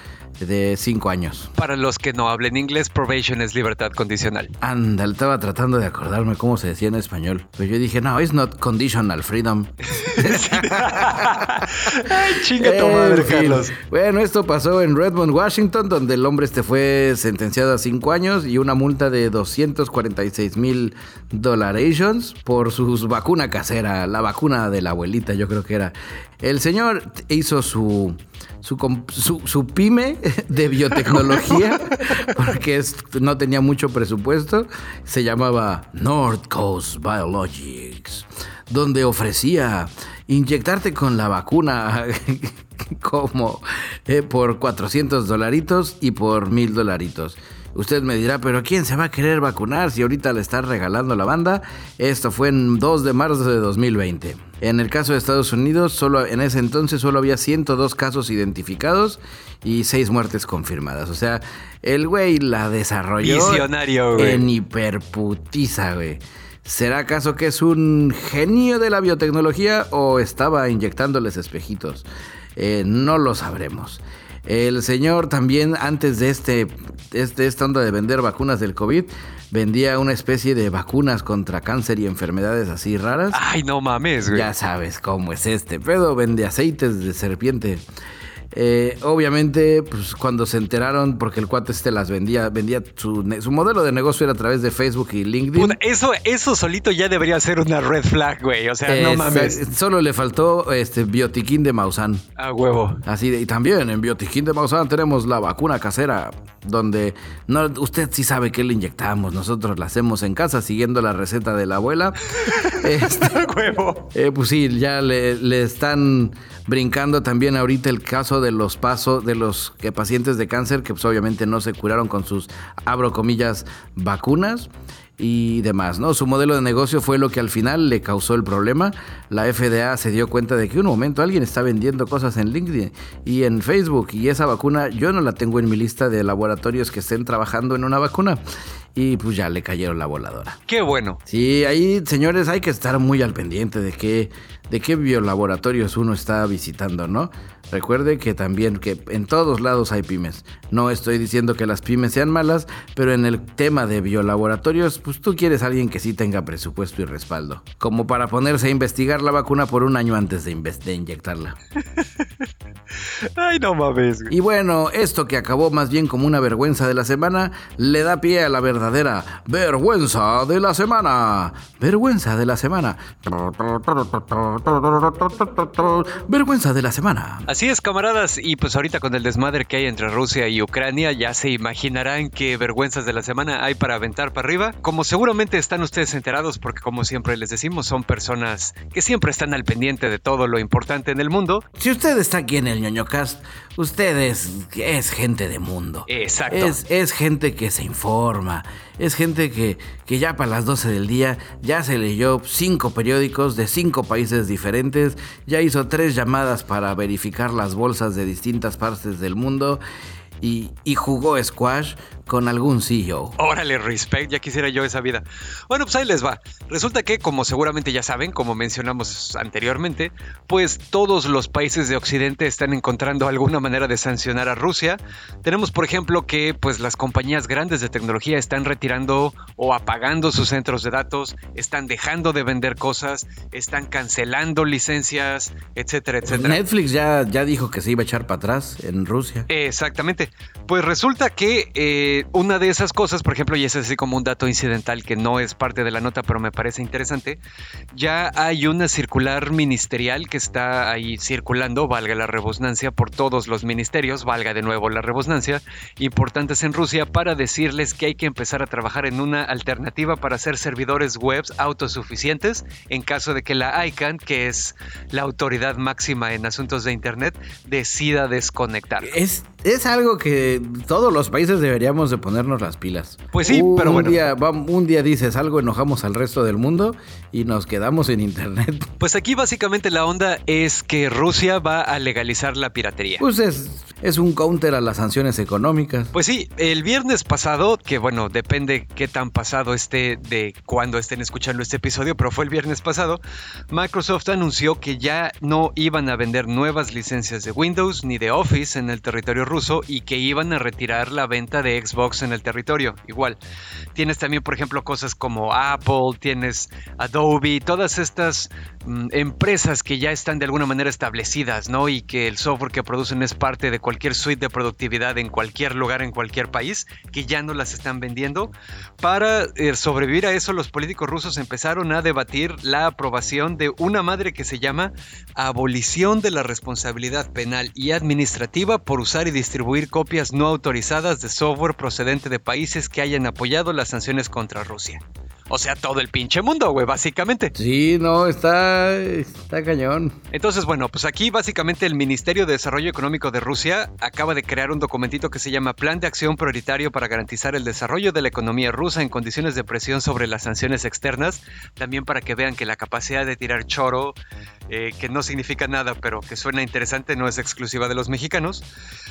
de cinco años. Para los que no hablen inglés, probation es libertad condicional. Anda, estaba tratando de acordarme cómo se decía en español. Pero yo dije, no, it's not conditional freedom. Ay, chinga tu madre, Carlos. Bueno, esto pasó en Redmond, Washington, donde el hombre este fue sentenciado a cinco años y una multa de 246 mil dolares por su vacuna casera, la vacuna de la abuelita, yo creo que era. El señor hizo su su, su, pyme de biotecnología, porque no tenía mucho presupuesto, se llamaba North Coast Biologics, donde ofrecía inyectarte con la vacuna como eh, por 400 dolaritos y por 1000 dolaritos. Usted me dirá, pero ¿quién se va a querer vacunar si ahorita le está regalando la banda? Esto fue en 2 de marzo de 2020. En el caso de Estados Unidos, solo en ese entonces solo había 102 casos identificados y 6 muertes confirmadas. O sea, el güey la desarrolló Visionario, güey. en hiperputiza, güey. ¿Será acaso que es un genio de la biotecnología o estaba inyectándoles espejitos? Eh, no lo sabremos. El señor también, antes de este, este, esta onda de vender vacunas del COVID, vendía una especie de vacunas contra cáncer y enfermedades así raras. Ay, no mames, güey. Ya sabes cómo es este pedo, vende aceites de serpiente. Eh, obviamente, pues cuando se enteraron, porque el cuate este las vendía, vendía su, modelo de negocio era a través de Facebook y LinkedIn. eso, eso solito ya debería ser una red flag, güey. O sea, no mames. Solo le faltó este biotiquín de Maussan. A huevo. Así de, y también en biotiquín de Maussan tenemos la vacuna casera, donde no, usted sí sabe que le inyectamos. Nosotros la hacemos en casa siguiendo la receta de la abuela. este, huevo. Eh, pues sí, ya le, le están brincando también ahorita el caso de los pasos de los que pacientes de cáncer que pues obviamente no se curaron con sus abro comillas vacunas y demás, ¿no? Su modelo de negocio fue lo que al final le causó el problema. La FDA se dio cuenta de que un momento alguien está vendiendo cosas en LinkedIn y en Facebook y esa vacuna yo no la tengo en mi lista de laboratorios que estén trabajando en una vacuna y pues ya le cayeron la voladora. Qué bueno. Sí, ahí señores hay que estar muy al pendiente de qué de qué biolaboratorios uno está visitando, ¿no? Recuerde que también que en todos lados hay pymes. No estoy diciendo que las pymes sean malas, pero en el tema de biolaboratorios, pues tú quieres a alguien que sí tenga presupuesto y respaldo. Como para ponerse a investigar la vacuna por un año antes de, de inyectarla. Ay, no mames. Y bueno, esto que acabó más bien como una vergüenza de la semana, le da pie a la verdadera vergüenza de la semana. Vergüenza de la semana. Vergüenza de la semana. Así es, camaradas, y pues ahorita con el desmadre que hay entre Rusia y Ucrania, ya se imaginarán qué vergüenzas de la semana hay para aventar para arriba. Como seguramente están ustedes enterados, porque como siempre les decimos, son personas que siempre están al pendiente de todo lo importante en el mundo. Si usted está aquí en el ñoñocast, ustedes es gente de mundo. Exacto. Es, es gente que se informa, es gente que, que ya para las 12 del día ya se leyó cinco periódicos de cinco países diferentes, ya hizo tres llamadas para verificar las bolsas de distintas partes del mundo y, jugó squash con algún CEO. Órale, respect, ya quisiera yo esa vida. Bueno, pues ahí les va. Resulta que, como seguramente ya saben, como mencionamos anteriormente, pues todos los países de Occidente están encontrando alguna manera de sancionar a Rusia. Tenemos, por ejemplo, que pues las compañías grandes de tecnología están retirando o apagando sus centros de datos, están dejando de vender cosas, están cancelando licencias, etcétera, etcétera. Netflix ya, ya dijo que se iba a echar para atrás en Rusia. Exactamente. Pues resulta que eh, una de esas cosas, por ejemplo, y es así como un dato incidental que no es parte de la nota, pero me parece interesante, ya hay una circular ministerial que está ahí circulando, valga la rebusnancia, por todos los ministerios, valga de nuevo la rebusnancia, importantes en Rusia para decirles que hay que empezar a trabajar en una alternativa para hacer servidores web autosuficientes en caso de que la ICANN, que es la autoridad máxima en asuntos de Internet, decida desconectar. Es, es algo que todos los países deberíamos de ponernos las pilas. Pues sí, un, pero bueno. Día, un día dices algo, enojamos al resto del mundo y nos quedamos en internet. Pues aquí básicamente la onda es que Rusia va a legalizar la piratería. Pues es, es un counter a las sanciones económicas. Pues sí, el viernes pasado, que bueno, depende qué tan pasado esté de cuando estén escuchando este episodio, pero fue el viernes pasado, Microsoft anunció que ya no iban a vender nuevas licencias de Windows ni de Office en el territorio ruso y que iban a retirar la venta de Xbox en el territorio. Igual, tienes también, por ejemplo, cosas como Apple, tienes Adobe, todas estas empresas que ya están de alguna manera establecidas, ¿no? Y que el software que producen es parte de cualquier suite de productividad en cualquier lugar, en cualquier país, que ya no las están vendiendo. Para eh, sobrevivir a eso, los políticos rusos empezaron a debatir la aprobación de una madre que se llama abolición de la responsabilidad penal y administrativa por usar y distribuir copias no autorizadas de software procedente de países que hayan apoyado las sanciones contra Rusia. O sea, todo el pinche mundo, güey, básicamente. Sí, no, está, está cañón. Entonces, bueno, pues aquí básicamente el Ministerio de Desarrollo Económico de Rusia acaba de crear un documentito que se llama Plan de Acción Prioritario para garantizar el desarrollo de la economía rusa en condiciones de presión sobre las sanciones externas. También para que vean que la capacidad de tirar choro, eh, que no significa nada, pero que suena interesante, no es exclusiva de los mexicanos.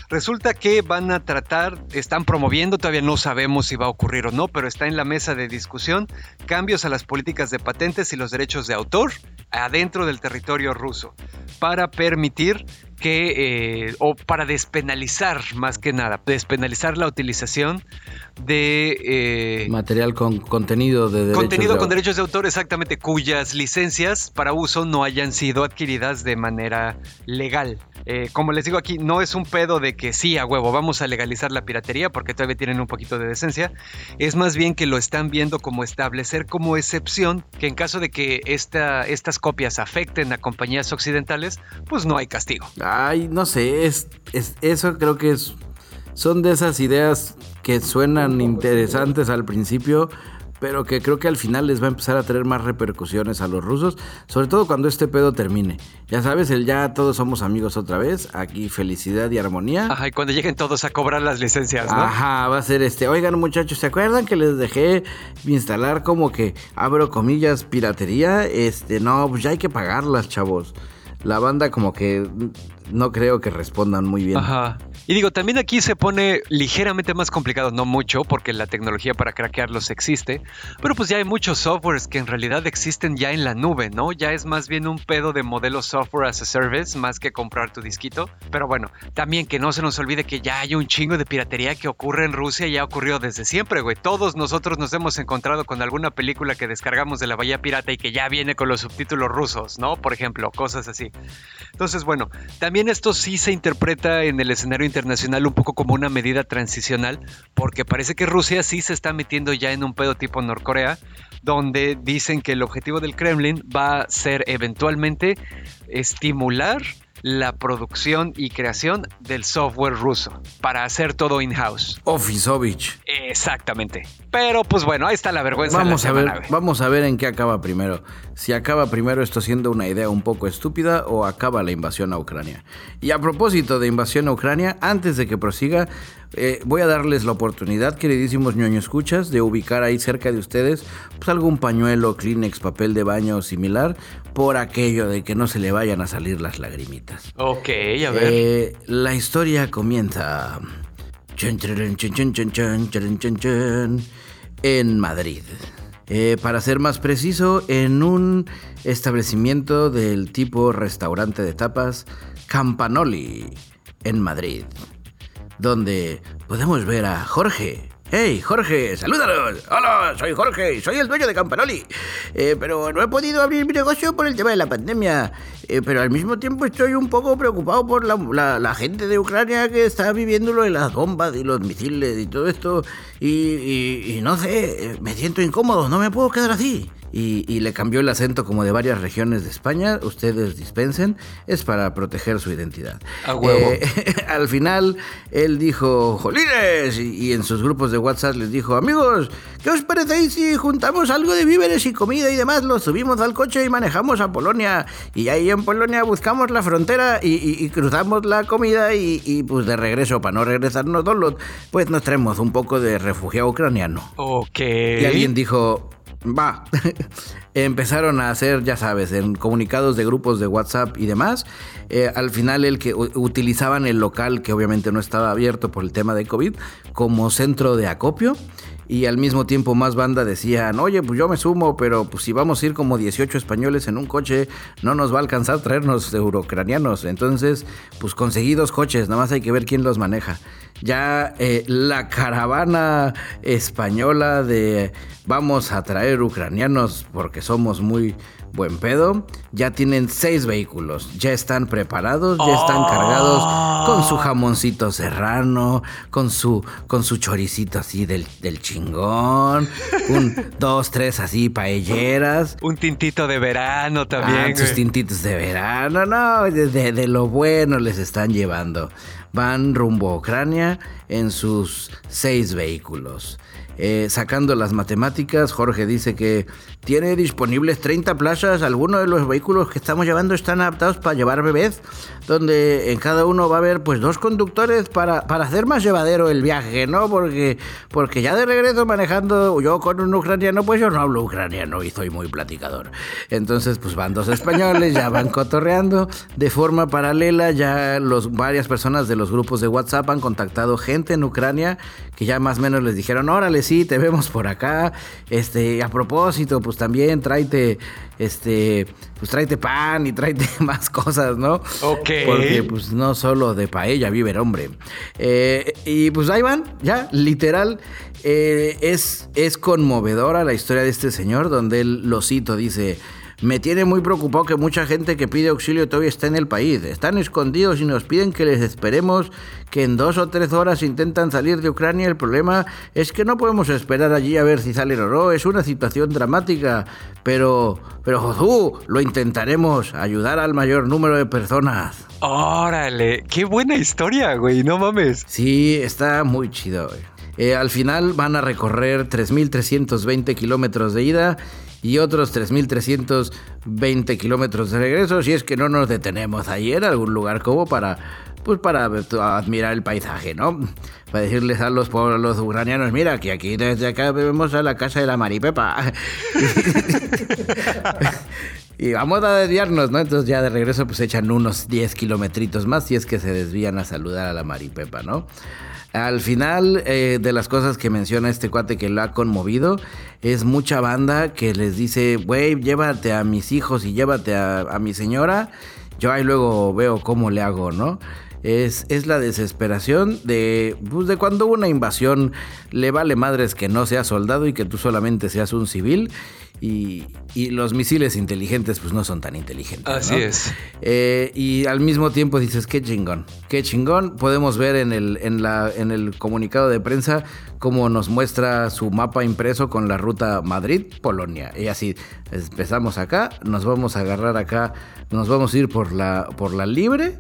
Resulta que van a tratar, están promoviendo, todavía no sabemos si va a ocurrir o no, pero está en la mesa de discusión cambios a las políticas de patentes y los derechos de autor adentro del territorio ruso para permitir que, eh, o para despenalizar más que nada, despenalizar la utilización de... Eh, Material con contenido de derechos Contenido de con derechos de autor, exactamente, cuyas licencias para uso no hayan sido adquiridas de manera legal. Eh, como les digo aquí, no es un pedo de que sí, a huevo, vamos a legalizar la piratería porque todavía tienen un poquito de decencia. Es más bien que lo están viendo como establecer como excepción que en caso de que esta, estas copias afecten a compañías occidentales, pues no hay castigo. Ay, no sé, es, es eso creo que es, son de esas ideas que suenan interesantes al principio, pero que creo que al final les va a empezar a traer más repercusiones a los rusos, sobre todo cuando este pedo termine. Ya sabes, el ya todos somos amigos otra vez, aquí felicidad y armonía. Ajá, y cuando lleguen todos a cobrar las licencias, ¿no? Ajá, va a ser este, oigan muchachos, ¿se acuerdan que les dejé instalar como que, abro comillas, piratería? Este, no, pues ya hay que pagarlas, chavos. La banda como que no creo que respondan muy bien. Ajá. Y digo, también aquí se pone ligeramente más complicado, no mucho, porque la tecnología para craquearlos existe, pero pues ya hay muchos softwares que en realidad existen ya en la nube, ¿no? Ya es más bien un pedo de modelo software as a service, más que comprar tu disquito. Pero bueno, también que no se nos olvide que ya hay un chingo de piratería que ocurre en Rusia y ha ocurrido desde siempre, güey. Todos nosotros nos hemos encontrado con alguna película que descargamos de la Bahía Pirata y que ya viene con los subtítulos rusos, ¿no? Por ejemplo, cosas así. Entonces, bueno, también esto sí se interpreta en el escenario internacional un poco como una medida transicional, porque parece que Rusia sí se está metiendo ya en un pedo tipo Norcorea, donde dicen que el objetivo del Kremlin va a ser eventualmente estimular la producción y creación del software ruso para hacer todo in-house. Officeovich. Exactamente. Pero pues bueno, ahí está la vergüenza. Vamos de a la ver, semana, güey. vamos a ver en qué acaba primero. Si acaba primero esto siendo una idea un poco estúpida o acaba la invasión a Ucrania. Y a propósito de invasión a Ucrania, antes de que prosiga, eh, voy a darles la oportunidad, queridísimos ñoño escuchas, de ubicar ahí cerca de ustedes pues algún pañuelo, Kleenex, papel de baño o similar, por aquello de que no se le vayan a salir las lagrimitas. Ok, a ver. Eh, la historia comienza en Madrid. Eh, para ser más preciso, en un establecimiento del tipo restaurante de tapas Campanoli, en Madrid, donde podemos ver a Jorge. ¡Hey, Jorge! ¡Salúdanos! ¡Hola! Soy Jorge, soy el dueño de Campanoli. Eh, pero no he podido abrir mi negocio por el tema de la pandemia. Eh, pero al mismo tiempo estoy un poco preocupado por la, la- la gente de Ucrania que está viviendo lo de las bombas y los misiles y todo esto. Y, y- y no sé, eh, me siento incómodo, no me puedo quedar así. Y, y le cambió el acento como de varias regiones de España. Ustedes dispensen, es para proteger su identidad. A huevo. Eh, al final, él dijo, jolines, y, y en sus grupos de WhatsApp les dijo, amigos, ¿qué os parece si juntamos algo de víveres y comida y demás? Lo subimos al coche y manejamos a Polonia. Y ahí en Polonia buscamos la frontera y, cruzamos la comida y, pues de regreso, para no regresarnos pues nos traemos un poco de refugiado ucraniano. Ok. Y alguien dijo, va. Empezaron a hacer, ya sabes, en comunicados de grupos de WhatsApp y demás. Eh, al final el que utilizaban el local, que obviamente no estaba abierto por el tema de COVID, como centro de acopio. Y al mismo tiempo más banda decían, oye, pues yo me sumo, pero pues si vamos a ir como 18 españoles en un coche, no nos va a alcanzar traernos eurocranianos. Entonces, pues conseguí dos coches, nada más hay que ver quién los maneja. Ya eh, la caravana española de vamos a traer ucranianos porque somos muy buen pedo, ya tienen seis vehículos, ya están preparados, ya están cargados con su jamoncito serrano, con su, con su choricito así del, del chingón, un, dos, tres así paelleras. Un tintito de verano Ah, también. sus güey. tintitos de verano, no, de, de- de lo bueno les están llevando. Van rumbo a Ucrania en sus seis vehículos. Eh, sacando las matemáticas, Jorge dice que tiene disponibles 30 plazas. Algunos de los vehículos que estamos llevando están adaptados para llevar bebés, donde en cada uno va a haber pues dos conductores para, para hacer más llevadero el viaje, ¿no? Porque, porque ya de regreso manejando yo con un ucraniano, pues yo no hablo ucraniano y soy muy platicador. Entonces, pues van dos españoles, ya van cotorreando. De forma paralela, ya los, varias personas de los grupos de WhatsApp han contactado gente en Ucrania que ya más o menos les dijeron, órale, sí, te vemos por acá. Este, a propósito, pues también tráete, este, pues tráete pan y tráete más cosas, ¿no? Ok. Porque pues no solo de paella vive el hombre. Eh, y pues ahí van, ya, literal. eh, es, es conmovedora la historia de este señor, donde él, lo cito, dice... Me tiene muy preocupado que mucha gente que pide auxilio todavía está en el país. Están escondidos y nos piden que les esperemos que en dos o tres horas intentan salir de Ucrania. El problema es que no podemos esperar allí a ver si salen o no. Es una situación dramática. Pero, pero lo intentaremos ayudar al mayor número de personas. Órale, qué buena historia, güey, no mames. Sí, está muy chido. güey. Eh, al final van a recorrer 3.320 kilómetros de ida y otros 3.320 kilómetros de regreso si es que no nos detenemos ahí en algún lugar como para pues para admirar el paisaje, ¿no? Para decirles a los a los ucranianos, mira, que aquí desde acá vemos a la casa de la Maripepa. y vamos a desviarnos, ¿no? Entonces ya de regreso pues echan unos 10 kilometritos más si es que se desvían a saludar a la Maripepa, ¿no? Al final eh, de las cosas que menciona este cuate que lo ha conmovido, es mucha banda que les dice, güey, llévate a mis hijos y llévate a, mi señora. Yo ahí luego veo cómo le hago, ¿no? Es, es la desesperación de, pues, de cuando una invasión le vale madres que no seas soldado y que tú solamente seas un civil. Y, y los misiles inteligentes pues no son tan inteligentes. Así ¿no? es. Eh, y al mismo tiempo dices, qué chingón, qué chingón. Podemos ver en el, en, la, en el comunicado de prensa cómo nos muestra su mapa impreso con la ruta Madrid-Polonia. Y así, empezamos acá, nos vamos a agarrar acá, nos vamos a ir por la, por la libre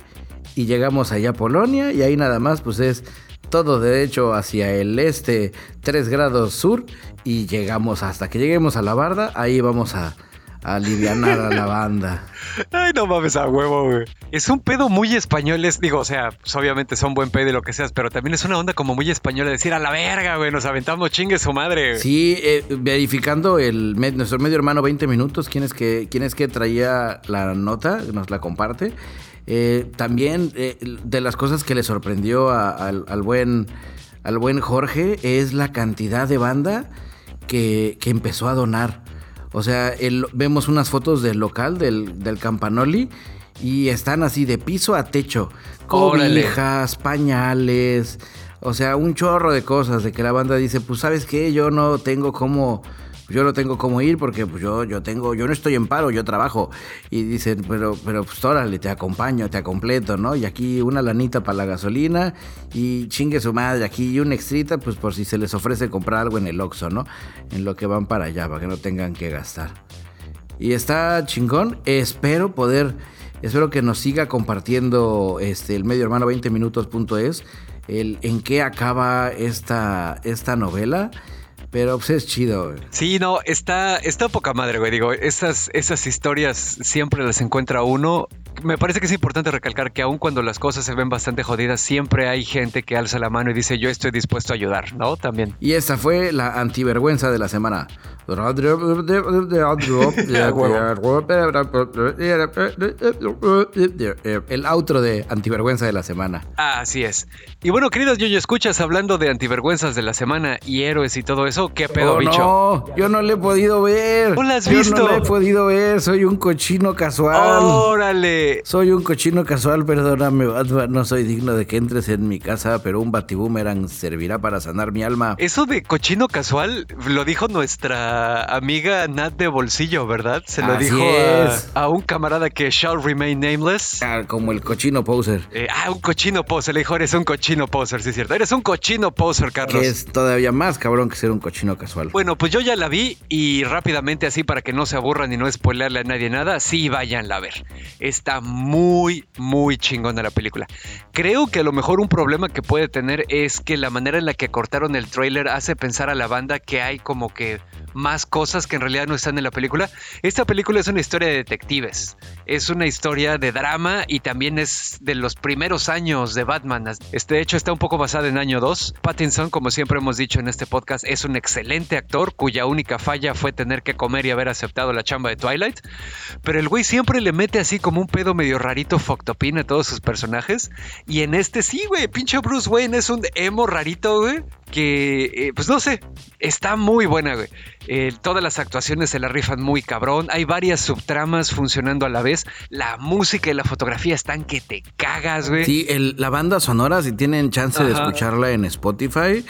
y llegamos allá a Polonia y ahí nada más pues es todo derecho hacia el este, 3 grados sur, y llegamos hasta que lleguemos a la barda, ahí vamos a, a alivianar a la banda. Ay, no mames a huevo, güey. Es un pedo muy español, es, digo, o sea, pues, obviamente son buen pedo y lo que seas, pero también es una onda como muy española decir a la verga, güey, nos aventamos chingue su madre. Sí, eh, verificando el nuestro medio hermano 20 minutos, ¿quién es que, quién es que traía la nota? Nos la comparte. Eh, también eh, de las cosas que le sorprendió al, buen, al buen Jorge es la cantidad de banda que, que empezó a donar. O sea, vemos unas fotos del local, del, del Campanoli, y están así de piso a techo. Cobijas, pañales, o sea, un chorro de cosas de que la banda dice, pues sabes qué, yo no tengo cómo yo no tengo cómo ir porque pues, yo, yo tengo, yo no estoy en paro, yo trabajo. Y dicen, pero, pero pues órale, te acompaño, te completo, ¿no? Y aquí una lanita para la gasolina y chingue su madre, aquí y una extrita, pues por si se les ofrece comprar algo en el Oxxo, ¿no? En lo que van para allá, para que no tengan que gastar. Y está chingón, espero poder, espero que nos siga compartiendo este, el medio hermano 20 minutos.es, el en qué acaba esta, esta novela. Pero pues es chido, güey. Sí, no, está, está poca madre, güey. Digo, esas, esas historias siempre las encuentra uno. Me parece que es importante recalcar que aun cuando las cosas se ven bastante jodidas, siempre hay gente que alza la mano y dice yo estoy dispuesto a ayudar, ¿no? También. Y esa fue la antivergüenza de la semana. El outro de antivergüenza de la semana. Así es. Y bueno, queridos yo escuchas hablando de antivergüenzas de la semana y héroes y todo eso, ¿qué pedo, oh, bicho? No, yo no le he podido ver. ¿No la has visto? Yo no le he podido ver, soy un cochino casual. Órale. Soy un cochino casual, perdóname, no soy digno de que entres en mi casa, pero un batiboomerang servirá para sanar mi alma. Eso de cochino casual lo dijo nuestra amiga Nat de Bolsillo, ¿verdad? Se lo dijo a, un camarada que shall remain nameless. Ah, como el cochino poser. Eh, ah, un cochino poser, le dijo, eres un cochino poser, sí es cierto. Eres un cochino poser, Carlos. es todavía más cabrón que ser un cochino casual. Bueno, pues yo ya la vi y rápidamente así para que no se aburran y no spoilerle a nadie nada, sí vayan a ver. Está muy, muy chingona la película. Creo que a lo mejor un problema que puede tener es que la manera en la que cortaron el trailer hace pensar a la banda que hay como que más cosas que en realidad no están en la película. Esta película es una historia de detectives, es una historia de drama y también es de los primeros años de Batman. Este hecho está un poco basada en año 2. Pattinson, como siempre hemos dicho en este podcast, es un excelente actor cuya única falla fue tener que comer y haber aceptado la chamba de Twilight. Pero el güey siempre le mete así como un pedo medio rarito foctopin a todos sus personajes. Y en este sí, güey, pinche Bruce Wayne es un emo rarito, güey que, eh, pues no sé, está muy buena, güey. Eh, todas las actuaciones se la rifan muy cabrón. Hay varias subtramas funcionando a la vez. La música y la fotografía están que te cagas, güey. Sí, la banda sonora, si tienen chance de escucharla en Spotify,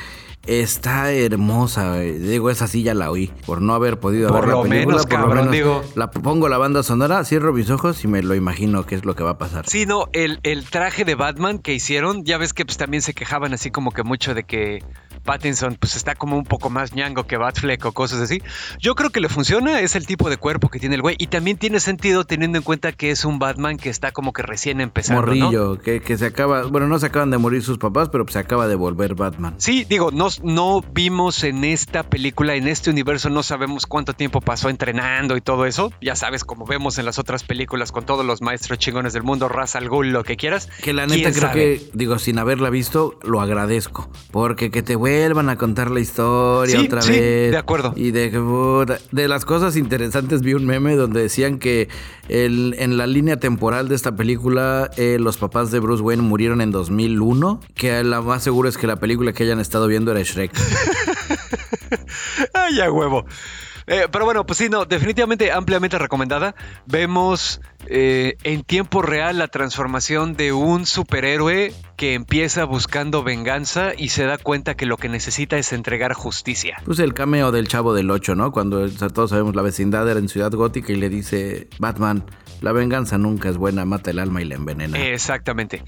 Está hermosa, digo, esa sí ya la oí, por no haber podido ver la película. Menos, por lo menos, digo. La pongo la banda sonora, cierro mis ojos y me lo imagino qué es lo que va a pasar. Sí, no, el, el traje de Batman que hicieron, ya ves que pues también se quejaban así como que mucho de que Pattinson pues está como un poco más ñango que Batfleck o cosas así. Yo creo que le funciona, es el tipo de cuerpo que tiene el güey y también tiene sentido teniendo en cuenta que es un Batman que está como que recién empezando, Morrillo, que, que, se acaba, bueno, no se acaban de morir sus papás, pero pues se acaba de volver Batman. Sí, digo, no, no vimos en esta película, en este universo, no sabemos cuánto tiempo pasó entrenando y todo eso. Ya sabes, como vemos en las otras películas con todos los maestros chingones del mundo, raza al ghoul, lo que quieras. Que la neta creo que, digo, sin haberla visto, lo agradezco. Porque que te vuelvan a contar la historia otra sí, vez. De acuerdo. Y de, de las cosas interesantes vi un meme donde decían que el, en la línea temporal de esta película, eh, los papás de Bruce Wayne murieron en 2001. Que la más seguro es que la película que hayan estado viendo era Shrek. Ay, ya huevo. Eh, pero bueno, pues sí, no, definitivamente ampliamente recomendada. Vemos eh, en tiempo real la transformación de un superhéroe que empieza buscando venganza y se da cuenta que lo que necesita es entregar justicia. Pues el cameo del chavo del 8, ¿no? Cuando todos sabemos la vecindad era en Ciudad Gótica y le dice Batman, la venganza nunca es buena, mata el alma y la envenena. Exactamente.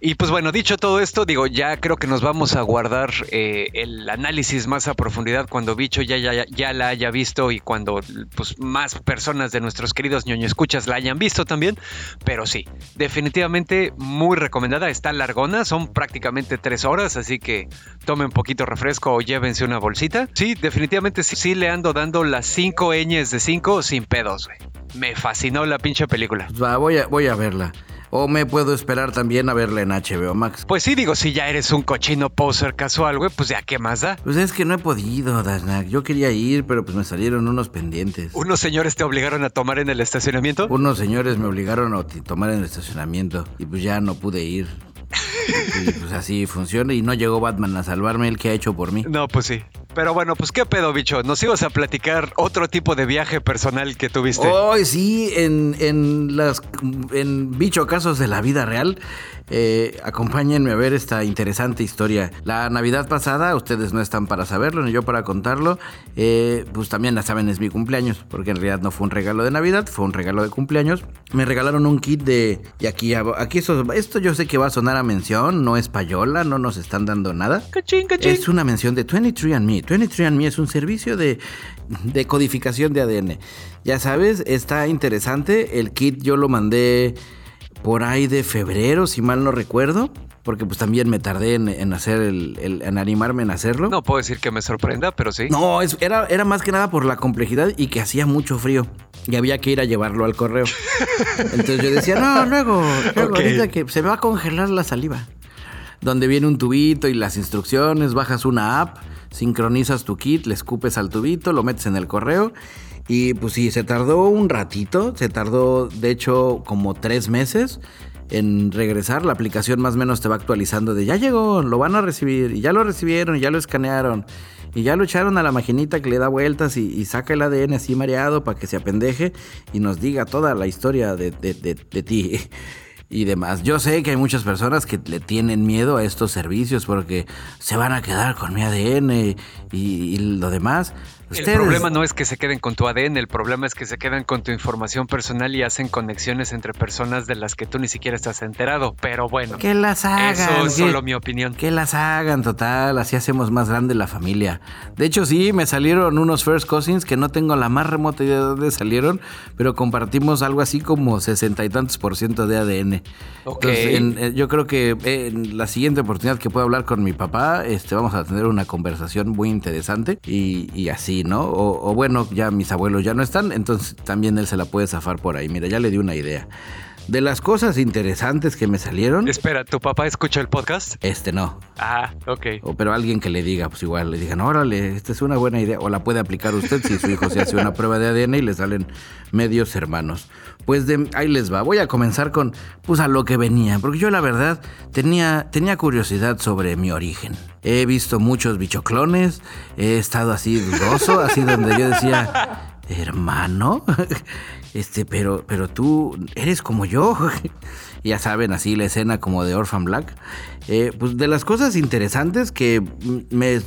Y pues bueno, dicho todo esto, digo, ya creo que nos vamos a guardar eh, el análisis más a profundidad cuando Bicho ya, ya, ya la haya visto y cuando pues, más personas de nuestros queridos ñoño escuchas la hayan visto también. Pero sí, definitivamente muy recomendada. Está largona, son prácticamente tres horas, así que tomen poquito refresco o llévense una bolsita. Sí, definitivamente sí, sí le ando dando las cinco ñes de cinco sin pedos, güey. Me fascinó la pinche película. Voy a, voy a verla. O me puedo esperar también a verla en HBO Max. Pues sí, digo, si ya eres un cochino poser casual, güey, pues ya qué más da. Pues es que no he podido, Dasnak. Yo quería ir, pero pues me salieron unos pendientes. ¿Unos señores te obligaron a tomar en el estacionamiento? Unos señores me obligaron a tomar en el estacionamiento y pues ya no pude ir. Y pues así funciona y no llegó Batman a salvarme, el que ha hecho por mí. No, pues sí. Pero bueno, pues qué pedo, bicho. Nos ibas a platicar otro tipo de viaje personal que tuviste. Hoy sí, en, en las en bicho casos de la vida real, eh, acompáñenme a ver esta interesante historia. La Navidad pasada, ustedes no están para saberlo, ni yo para contarlo, eh, pues también la saben, es mi cumpleaños, porque en realidad no fue un regalo de Navidad, fue un regalo de cumpleaños. Me regalaron un kit de... Y aquí, aquí esto, esto yo sé que va a sonar a mención, no es payola, no nos están dando nada. Cachín, cachín. Es una mención de 23andMe. 23andMe es un servicio de, de codificación de ADN. Ya sabes, está interesante. El kit yo lo mandé por ahí de febrero, si mal no recuerdo. Porque pues también me tardé en, en hacer el, el- en animarme en hacerlo. No puedo decir que me sorprenda, pero sí. No, es- era, era más que nada por la complejidad y que hacía mucho frío. Y había que ir a llevarlo al correo. Entonces yo decía, no, luego, luego, ahorita que se me va a congelar la saliva. Donde viene un tubito y las instrucciones, bajas una app, sincronizas tu kit, le escupes al tubito, lo metes en el correo. Y pues sí, se tardó un ratito, se tardó de hecho como tres meses en regresar. La aplicación más o menos te va actualizando de ya llegó, lo van a recibir, y ya lo recibieron, y ya lo escanearon, y ya lo echaron a la maquinita que le da vueltas y, saca el ADN así mareado para que se apendeje y nos diga toda la historia de- de- de ti. Y demás. Yo sé que hay muchas personas que le tienen miedo a estos servicios porque se van a quedar con mi ADN y, lo demás. El problema no es que se queden con tu ADN, el problema es que se quedan con tu información personal y hacen conexiones entre personas de las que tú ni siquiera estás enterado. Pero bueno, Que las hagan. eso es que- solo mi opinión. Que las hagan, total, así hacemos más grande la familia. De hecho, sí, me salieron unos First Cousins que no tengo la más remota idea de dónde salieron, pero compartimos algo así como sesenta y tantos por ciento de ADN. Ok. Entonces, en- eh, yo creo que eh, en la siguiente oportunidad que pueda hablar con mi papá, este, vamos a tener una conversación muy interesante y, y así, ¿no? O, o bueno, ya mis abuelos ya no están, entonces también él se la puede zafar por ahí. Mira, ya le di una idea. De las cosas interesantes que me salieron, Espera, ¿tu papá escucha el podcast? este no. Ah, ok. O, pero alguien que le diga, pues igual le digan, órale, esta es una buena idea. O la puede aplicar usted si su hijo se hace una prueba de ADN y le salen medios hermanos. Pues de, ahí les va. Voy a comenzar con, pues a lo que venía. Porque yo la verdad tenía, tenía curiosidad sobre mi origen. He visto muchos bichoclones. He estado así dudoso, así donde yo decía, hermano, este, pero, pero tú eres como yo. ya saben, así la escena como de Orphan Black. Eh, pues de las cosas interesantes que me...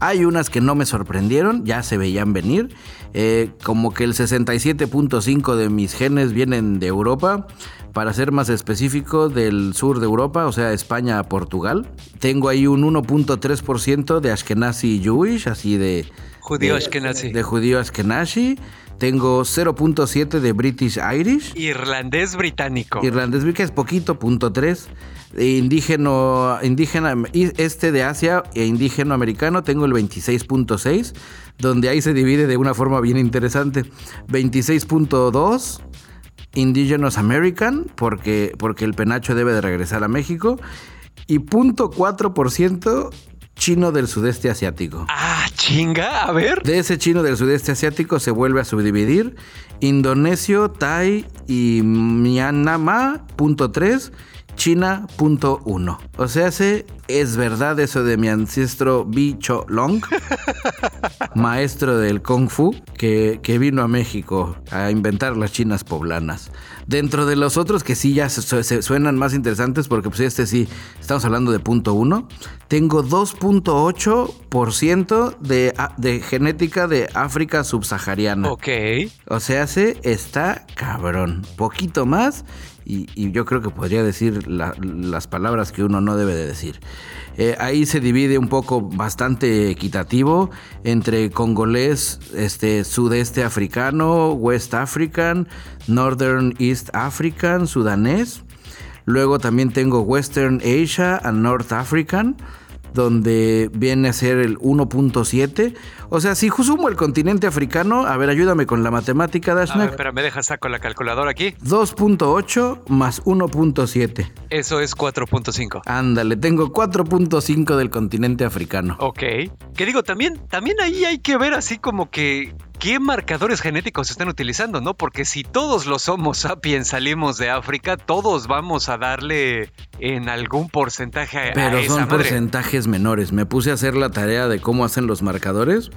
Hay unas que no me sorprendieron, ya se veían venir. Eh, como que el 67.5 de mis genes vienen de Europa. Para ser más específico, del sur de Europa, o sea, España a Portugal. Tengo ahí un 1.3% de Ashkenazi Jewish, así de... Judío de- Ashkenazi. De judío Ashkenazi. Tengo 0.7 de British Irish. Irlandés británico. Irlandés, que es poquito, punto 3. Indígeno, indígena, este de Asia e indígeno americano, tengo el 26.6, donde ahí se divide de una forma bien interesante. 26.2, Indigenous American, porque, porque el penacho debe de regresar a México. Y 0.4% chino del sudeste asiático. Ah, chinga, a ver. De ese chino del sudeste asiático se vuelve a subdividir. Indonesio, Tai y Myanmar, punto 3. China, punto 1. O sea, se, es verdad eso de mi ancestro Bicho Long, maestro del Kung Fu, que, que vino a México a inventar las chinas poblanas. Dentro de los otros que sí ya se, suenan más interesantes, porque pues este sí, estamos hablando de punto uno, tengo 2.8% de, de genética de África subsahariana. Ok. O sea, se está cabrón. Poquito más y, yo creo que podría decir las palabras que uno no debe de decir. Eh, ahí se divide un poco bastante equitativo entre congolés, este, sudeste africano, west african, northern east african, sudanés. Luego también tengo western Asia and north african donde viene a ser el 1.7. O sea, si sumo el continente africano, a ver, ayúdame con la matemática, Dashnak. Pero me dejas saco la calculadora aquí. 2.8 más 1.7. Eso es 4.5. Ándale, tengo 4.5 del continente africano. Ok. Que digo, también, también ahí hay que ver así como que qué marcadores genéticos están utilizando, ¿no? Porque si todos los Homo sapiens salimos de África, todos vamos a darle en algún porcentaje a Pero son porcentajes menores. Me puse a hacer la tarea de cómo hacen los marcadores.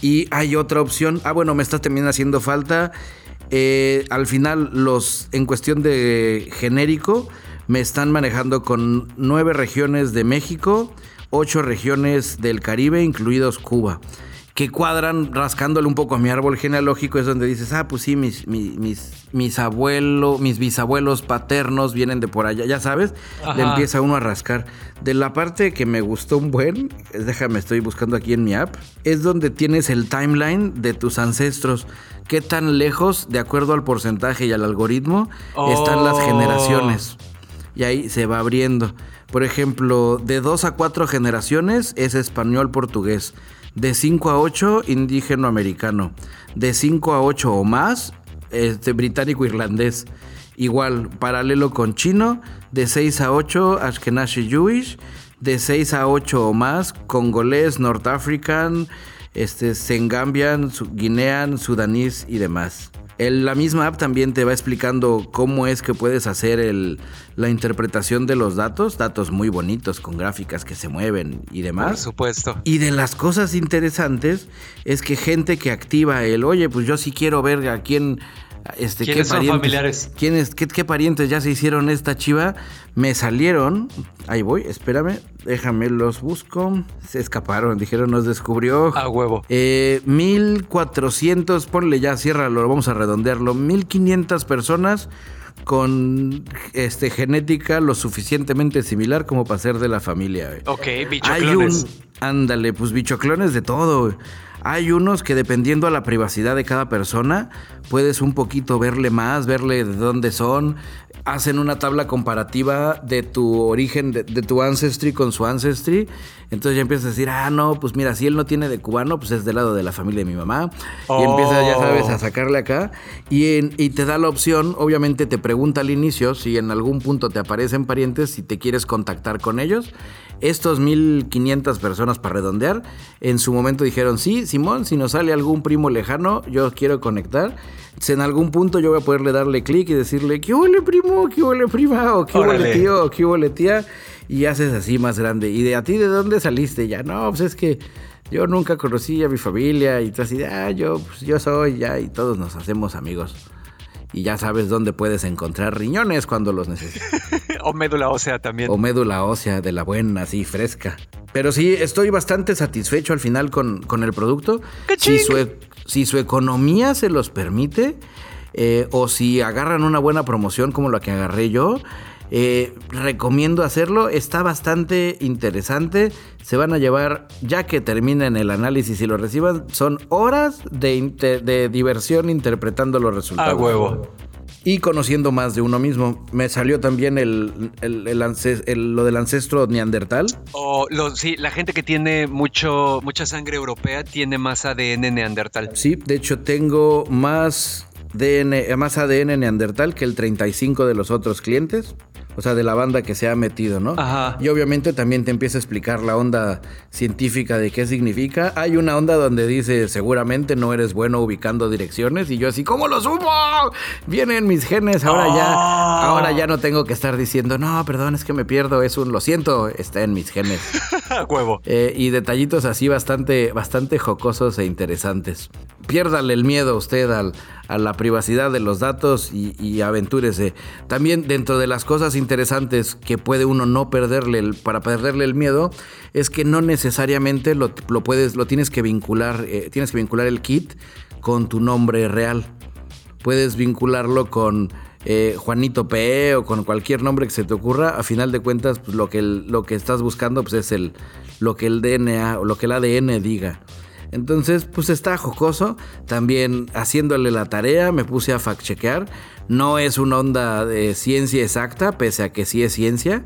Y hay otra opción. Ah, bueno, me está también haciendo falta. Eh, al final, los en cuestión de genérico, me están manejando con nueve regiones de México, ocho regiones del Caribe, incluidos Cuba que cuadran rascándole un poco a mi árbol genealógico es donde dices, ah, pues sí, mis, mis, mis, abuelos, mis bisabuelos paternos vienen de por allá, ya sabes, le empieza uno a rascar. De la parte que me gustó un buen, déjame, estoy buscando aquí en mi app, es donde tienes el timeline de tus ancestros. Qué tan lejos, de acuerdo al porcentaje y al algoritmo, están las oh. generaciones. Y ahí se va abriendo. Por ejemplo, de dos a cuatro generaciones es español-portugués de 5 a 8 indígena americano, de 5 a 8 o más este, británico-irlandés. Igual, paralelo con chino, de 6 a 8 Ashkenazi Jewish, de 6 a 8 o más congolés, North African, este, Sengambian, Guinean, Sudanís y demás la misma app también te va explicando cómo es que puedes hacer el, la interpretación de los datos, datos muy bonitos con gráficas que se mueven y demás. Por supuesto. Y de las cosas interesantes es que gente que activa el, oye, pues yo sí quiero ver a quién este, ¿Quiénes son familiares? ¿quiénes, qué, parientes ya se hicieron esta chiva? Me salieron. Ahí voy, espérame. Déjame los busco. Se escaparon, dijeron, nos descubrió. A huevo. Eh, 1400, ponle ya, ciérralo, vamos a redondearlo. 1500 personas con este, genética lo suficientemente similar como para ser de la familia. Ok, bichoclones. Hay un, ándale, pues bichoclones de todo. Hay unos que dependiendo a la privacidad de cada persona, puedes un poquito verle más, verle de dónde son. Hacen una tabla comparativa de tu origen, de, tu ancestry con su ancestry. Entonces ya empiezas a decir, ah, no, pues mira, si él no tiene de cubano, pues es del lado de la familia de mi mamá. Y empiezas, ya sabes, a oh. sacarle acá. Y, y te da la opción, obviamente te pregunta al inicio si en algún punto te aparecen parientes, si te quieres contactar con ellos. Estos 1500 personas para redondear, en su momento dijeron, sí, Simón, si nos sale algún primo lejano, yo quiero conectar. Si en algún punto yo voy a poderle darle clic y decirle, ¿qué huele primo? ¿Qué huele prima? ¿O qué huele tío? ¿O qué huele tía? Y haces así más grande. ¿Y de a ti de dónde saliste? Ya, no, pues es que yo nunca conocí a mi familia y tú así, ah, yo, pues yo soy ya y todos nos hacemos amigos y ya sabes dónde puedes encontrar riñones cuando los necesites. o médula ósea también. O médula ósea de la buena, así fresca. Pero sí, estoy bastante satisfecho al final con, el producto. Si su, si su economía se los permite, eh, o si agarran una buena promoción como la que agarré yo, eh, recomiendo hacerlo, está bastante interesante. Se van a llevar, ya que terminen el análisis y lo reciban, son horas de, diversión interpretando los resultados. A huevo. Y conociendo más de uno mismo. Me salió también el, lo del ancestro neandertal. O sí, la gente que tiene mucho, mucha sangre europea tiene más ADN neandertal. Sí, de hecho tengo más, DNA, más ADN neandertal que el 35 de los otros clientes. O sea, de la banda que se ha metido, ¿no? Ajá. Y obviamente también te empieza a explicar la onda científica de qué significa. Hay una onda donde dice, seguramente no eres bueno ubicando direcciones. Y yo así, ¿cómo lo supo? Vienen mis genes, ahora ya, Ah. ahora ya no tengo que estar diciendo, no, perdón, es que me pierdo, es un, lo siento, está en mis genes. Huevo. Eh, y detallitos así bastante, bastante jocosos e interesantes. Piérdale el miedo a usted al- a la privacidad de los datos y, y aventúrese. También dentro de las cosas interesantes que puede uno no perderle el- para perderle el miedo es que no necesariamente lo, lo puedes, lo tienes que vincular, eh, tienes que vincular el kit con tu nombre real. Puedes vincularlo con eh, Juanito P o con cualquier nombre que se te ocurra. A final de cuentas, pues, lo, que lo que estás buscando pues, es el, lo que el DNA o lo que el ADN diga. Entonces, pues está jocoso. También haciéndole la tarea, me puse a fact-chequear. No es una onda de ciencia exacta, pese a que sí es ciencia.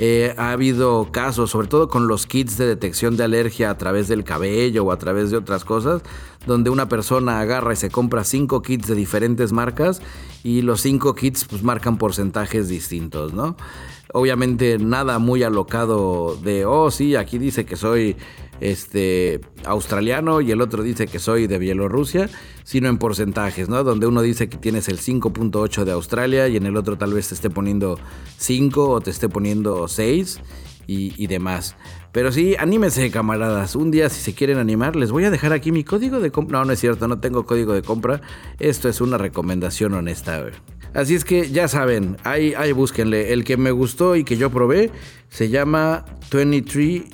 Eh, ha habido casos, sobre todo con los kits de detección de alergia a través del cabello o a través de otras cosas, donde una persona agarra y se compra cinco kits de diferentes marcas y los cinco kits pues marcan porcentajes distintos, ¿no? Obviamente nada muy alocado de, oh sí, aquí dice que soy este australiano y el otro dice que soy de Bielorrusia, sino en porcentajes, ¿no? Donde uno dice que tienes el 5.8 de Australia y en el otro tal vez te esté poniendo 5 o te esté poniendo 6 y, demás. Pero sí, anímense, camaradas. Un día, si se quieren animar, les voy a dejar aquí mi código de compra. No, no es cierto, no tengo código de compra. Esto es una recomendación honesta. Así es que ya saben, ahí, ahí búsquenle. El que me gustó y que yo probé se llama 23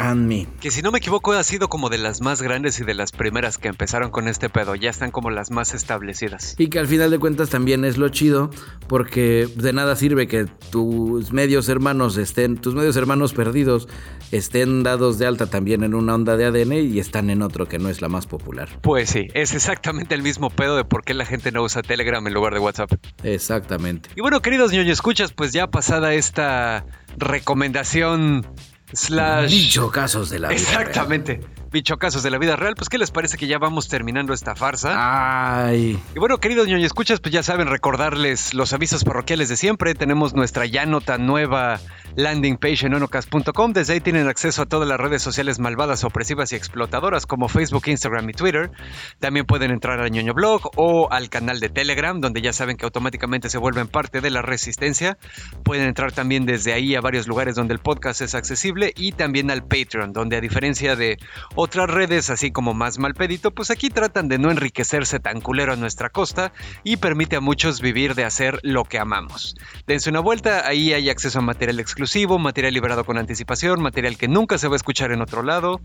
and Me. Que si no me equivoco ha sido como de las más grandes y de las primeras que empezaron con este pedo. Ya están como las más establecidas. Y que al final de cuentas también es lo chido, porque de nada sirve que tus medios hermanos estén, tus medios hermanos perdidos estén dados de alta también en una onda de ADN y están en otro que no es la más popular. Pues sí, es exactamente el mismo pedo de por qué la gente no usa Telegram en lugar de WhatsApp. Exactamente. Y bueno, queridos ñoño escuchas, pues ya pasada esta recomendación slash... Dicho casos de la vida. Exactamente. Bichocazos de la vida real. Pues, ¿qué les parece que ya vamos terminando esta farsa? real. Ay. Y bueno, queridos ñoño escuchas, pues ya saben, recordarles los avisos parroquiales de siempre. Tenemos nuestra ya no tan nueva landing page en onocast.com. Desde ahí tienen acceso a todas las redes sociales malvadas, opresivas y explotadoras como Facebook, Instagram y Twitter. También pueden entrar al ñoño blog o al canal de Telegram, donde ya saben que automáticamente se vuelven parte de la resistencia. Pueden entrar también desde ahí a varios lugares donde el podcast es accesible y también al Patreon, donde a diferencia de otras redes, así como más mal pedito, pues aquí tratan de no enriquecerse tan culero a nuestra costa y permite a muchos vivir de hacer lo que amamos. Dense una vuelta, ahí hay acceso a material exclusivo, material liberado con anticipación, material que nunca se va a escuchar en otro lado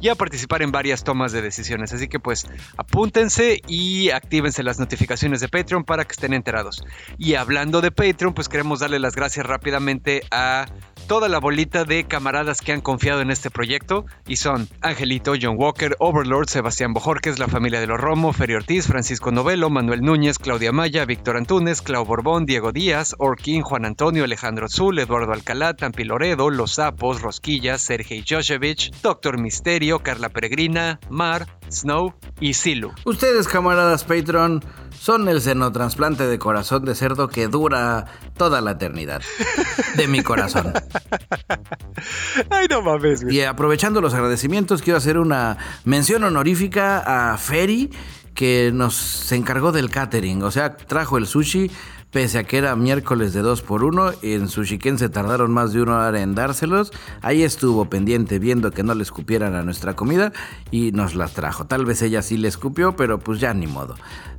y a participar en varias tomas de decisiones. Así que pues apúntense y actívense las notificaciones de Patreon para que estén enterados. Y hablando de Patreon, pues queremos darle las gracias rápidamente a toda la bolita de camaradas que han confiado en este proyecto y son Angelito, John Walker, Overlord, Sebastián Bojorquez, la familia de los Romo, Feri Ortiz, Francisco Novelo, Manuel Núñez, Claudia Maya, Víctor Antunes, Clau Borbón, Diego Díaz, Orquín, Juan Antonio, Alejandro Zul, Eduardo Alcalá, Tampi Loredo, Los Sapos, Rosquillas, Sergei Joshevich, Doctor Misterio, Carla Peregrina, Mar, Snow y Silu. Ustedes, camaradas Patreon, son el senotransplante de corazón de cerdo que dura toda la eternidad. De mi corazón. Ay, no mames, Y aprovechando los agradecimientos, quiero hacer una mención honorífica a Ferry, que nos se encargó del catering. O sea, trajo el sushi, pese a que era miércoles de 2 por 1 y en Sushiken se tardaron más de una hora en dárselos. Ahí estuvo pendiente viendo que no le escupieran a nuestra comida y nos las trajo. Tal vez ella sí le escupió, pero pues ya ni modo.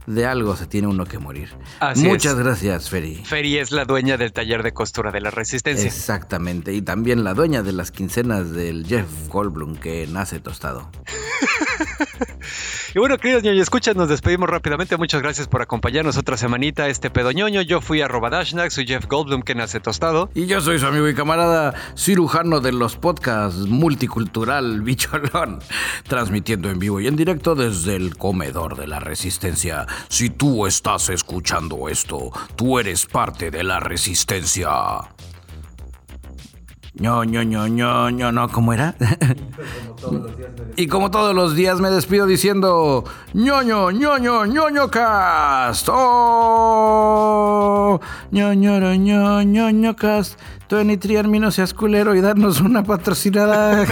De algo se tiene uno que morir. Así Muchas es. gracias, Ferry. Feri es la dueña del taller de costura de la Resistencia. Exactamente, y también la dueña de las quincenas del Jeff Goldblum que nace tostado. Y bueno, queridos ñoño, escuchas, nos despedimos rápidamente. Muchas gracias por acompañarnos otra semanita este pedo ñoño. Yo fui a Dashnak, soy Jeff Goldblum, que nace tostado. Y yo soy su amigo y camarada cirujano de los podcasts multicultural Bicholón, transmitiendo en vivo y en directo desde el comedor de la resistencia. Si tú estás escuchando esto, tú eres parte de la resistencia. Ño, ño, ño, ño, ño, no, ¿cómo era? y como todos los días me despido diciendo ñoño, ñoño, ñoño cast. ¡Oh! ño, ño, ño, ño, ño, cast. 23 no seas culero y darnos una patrocinada.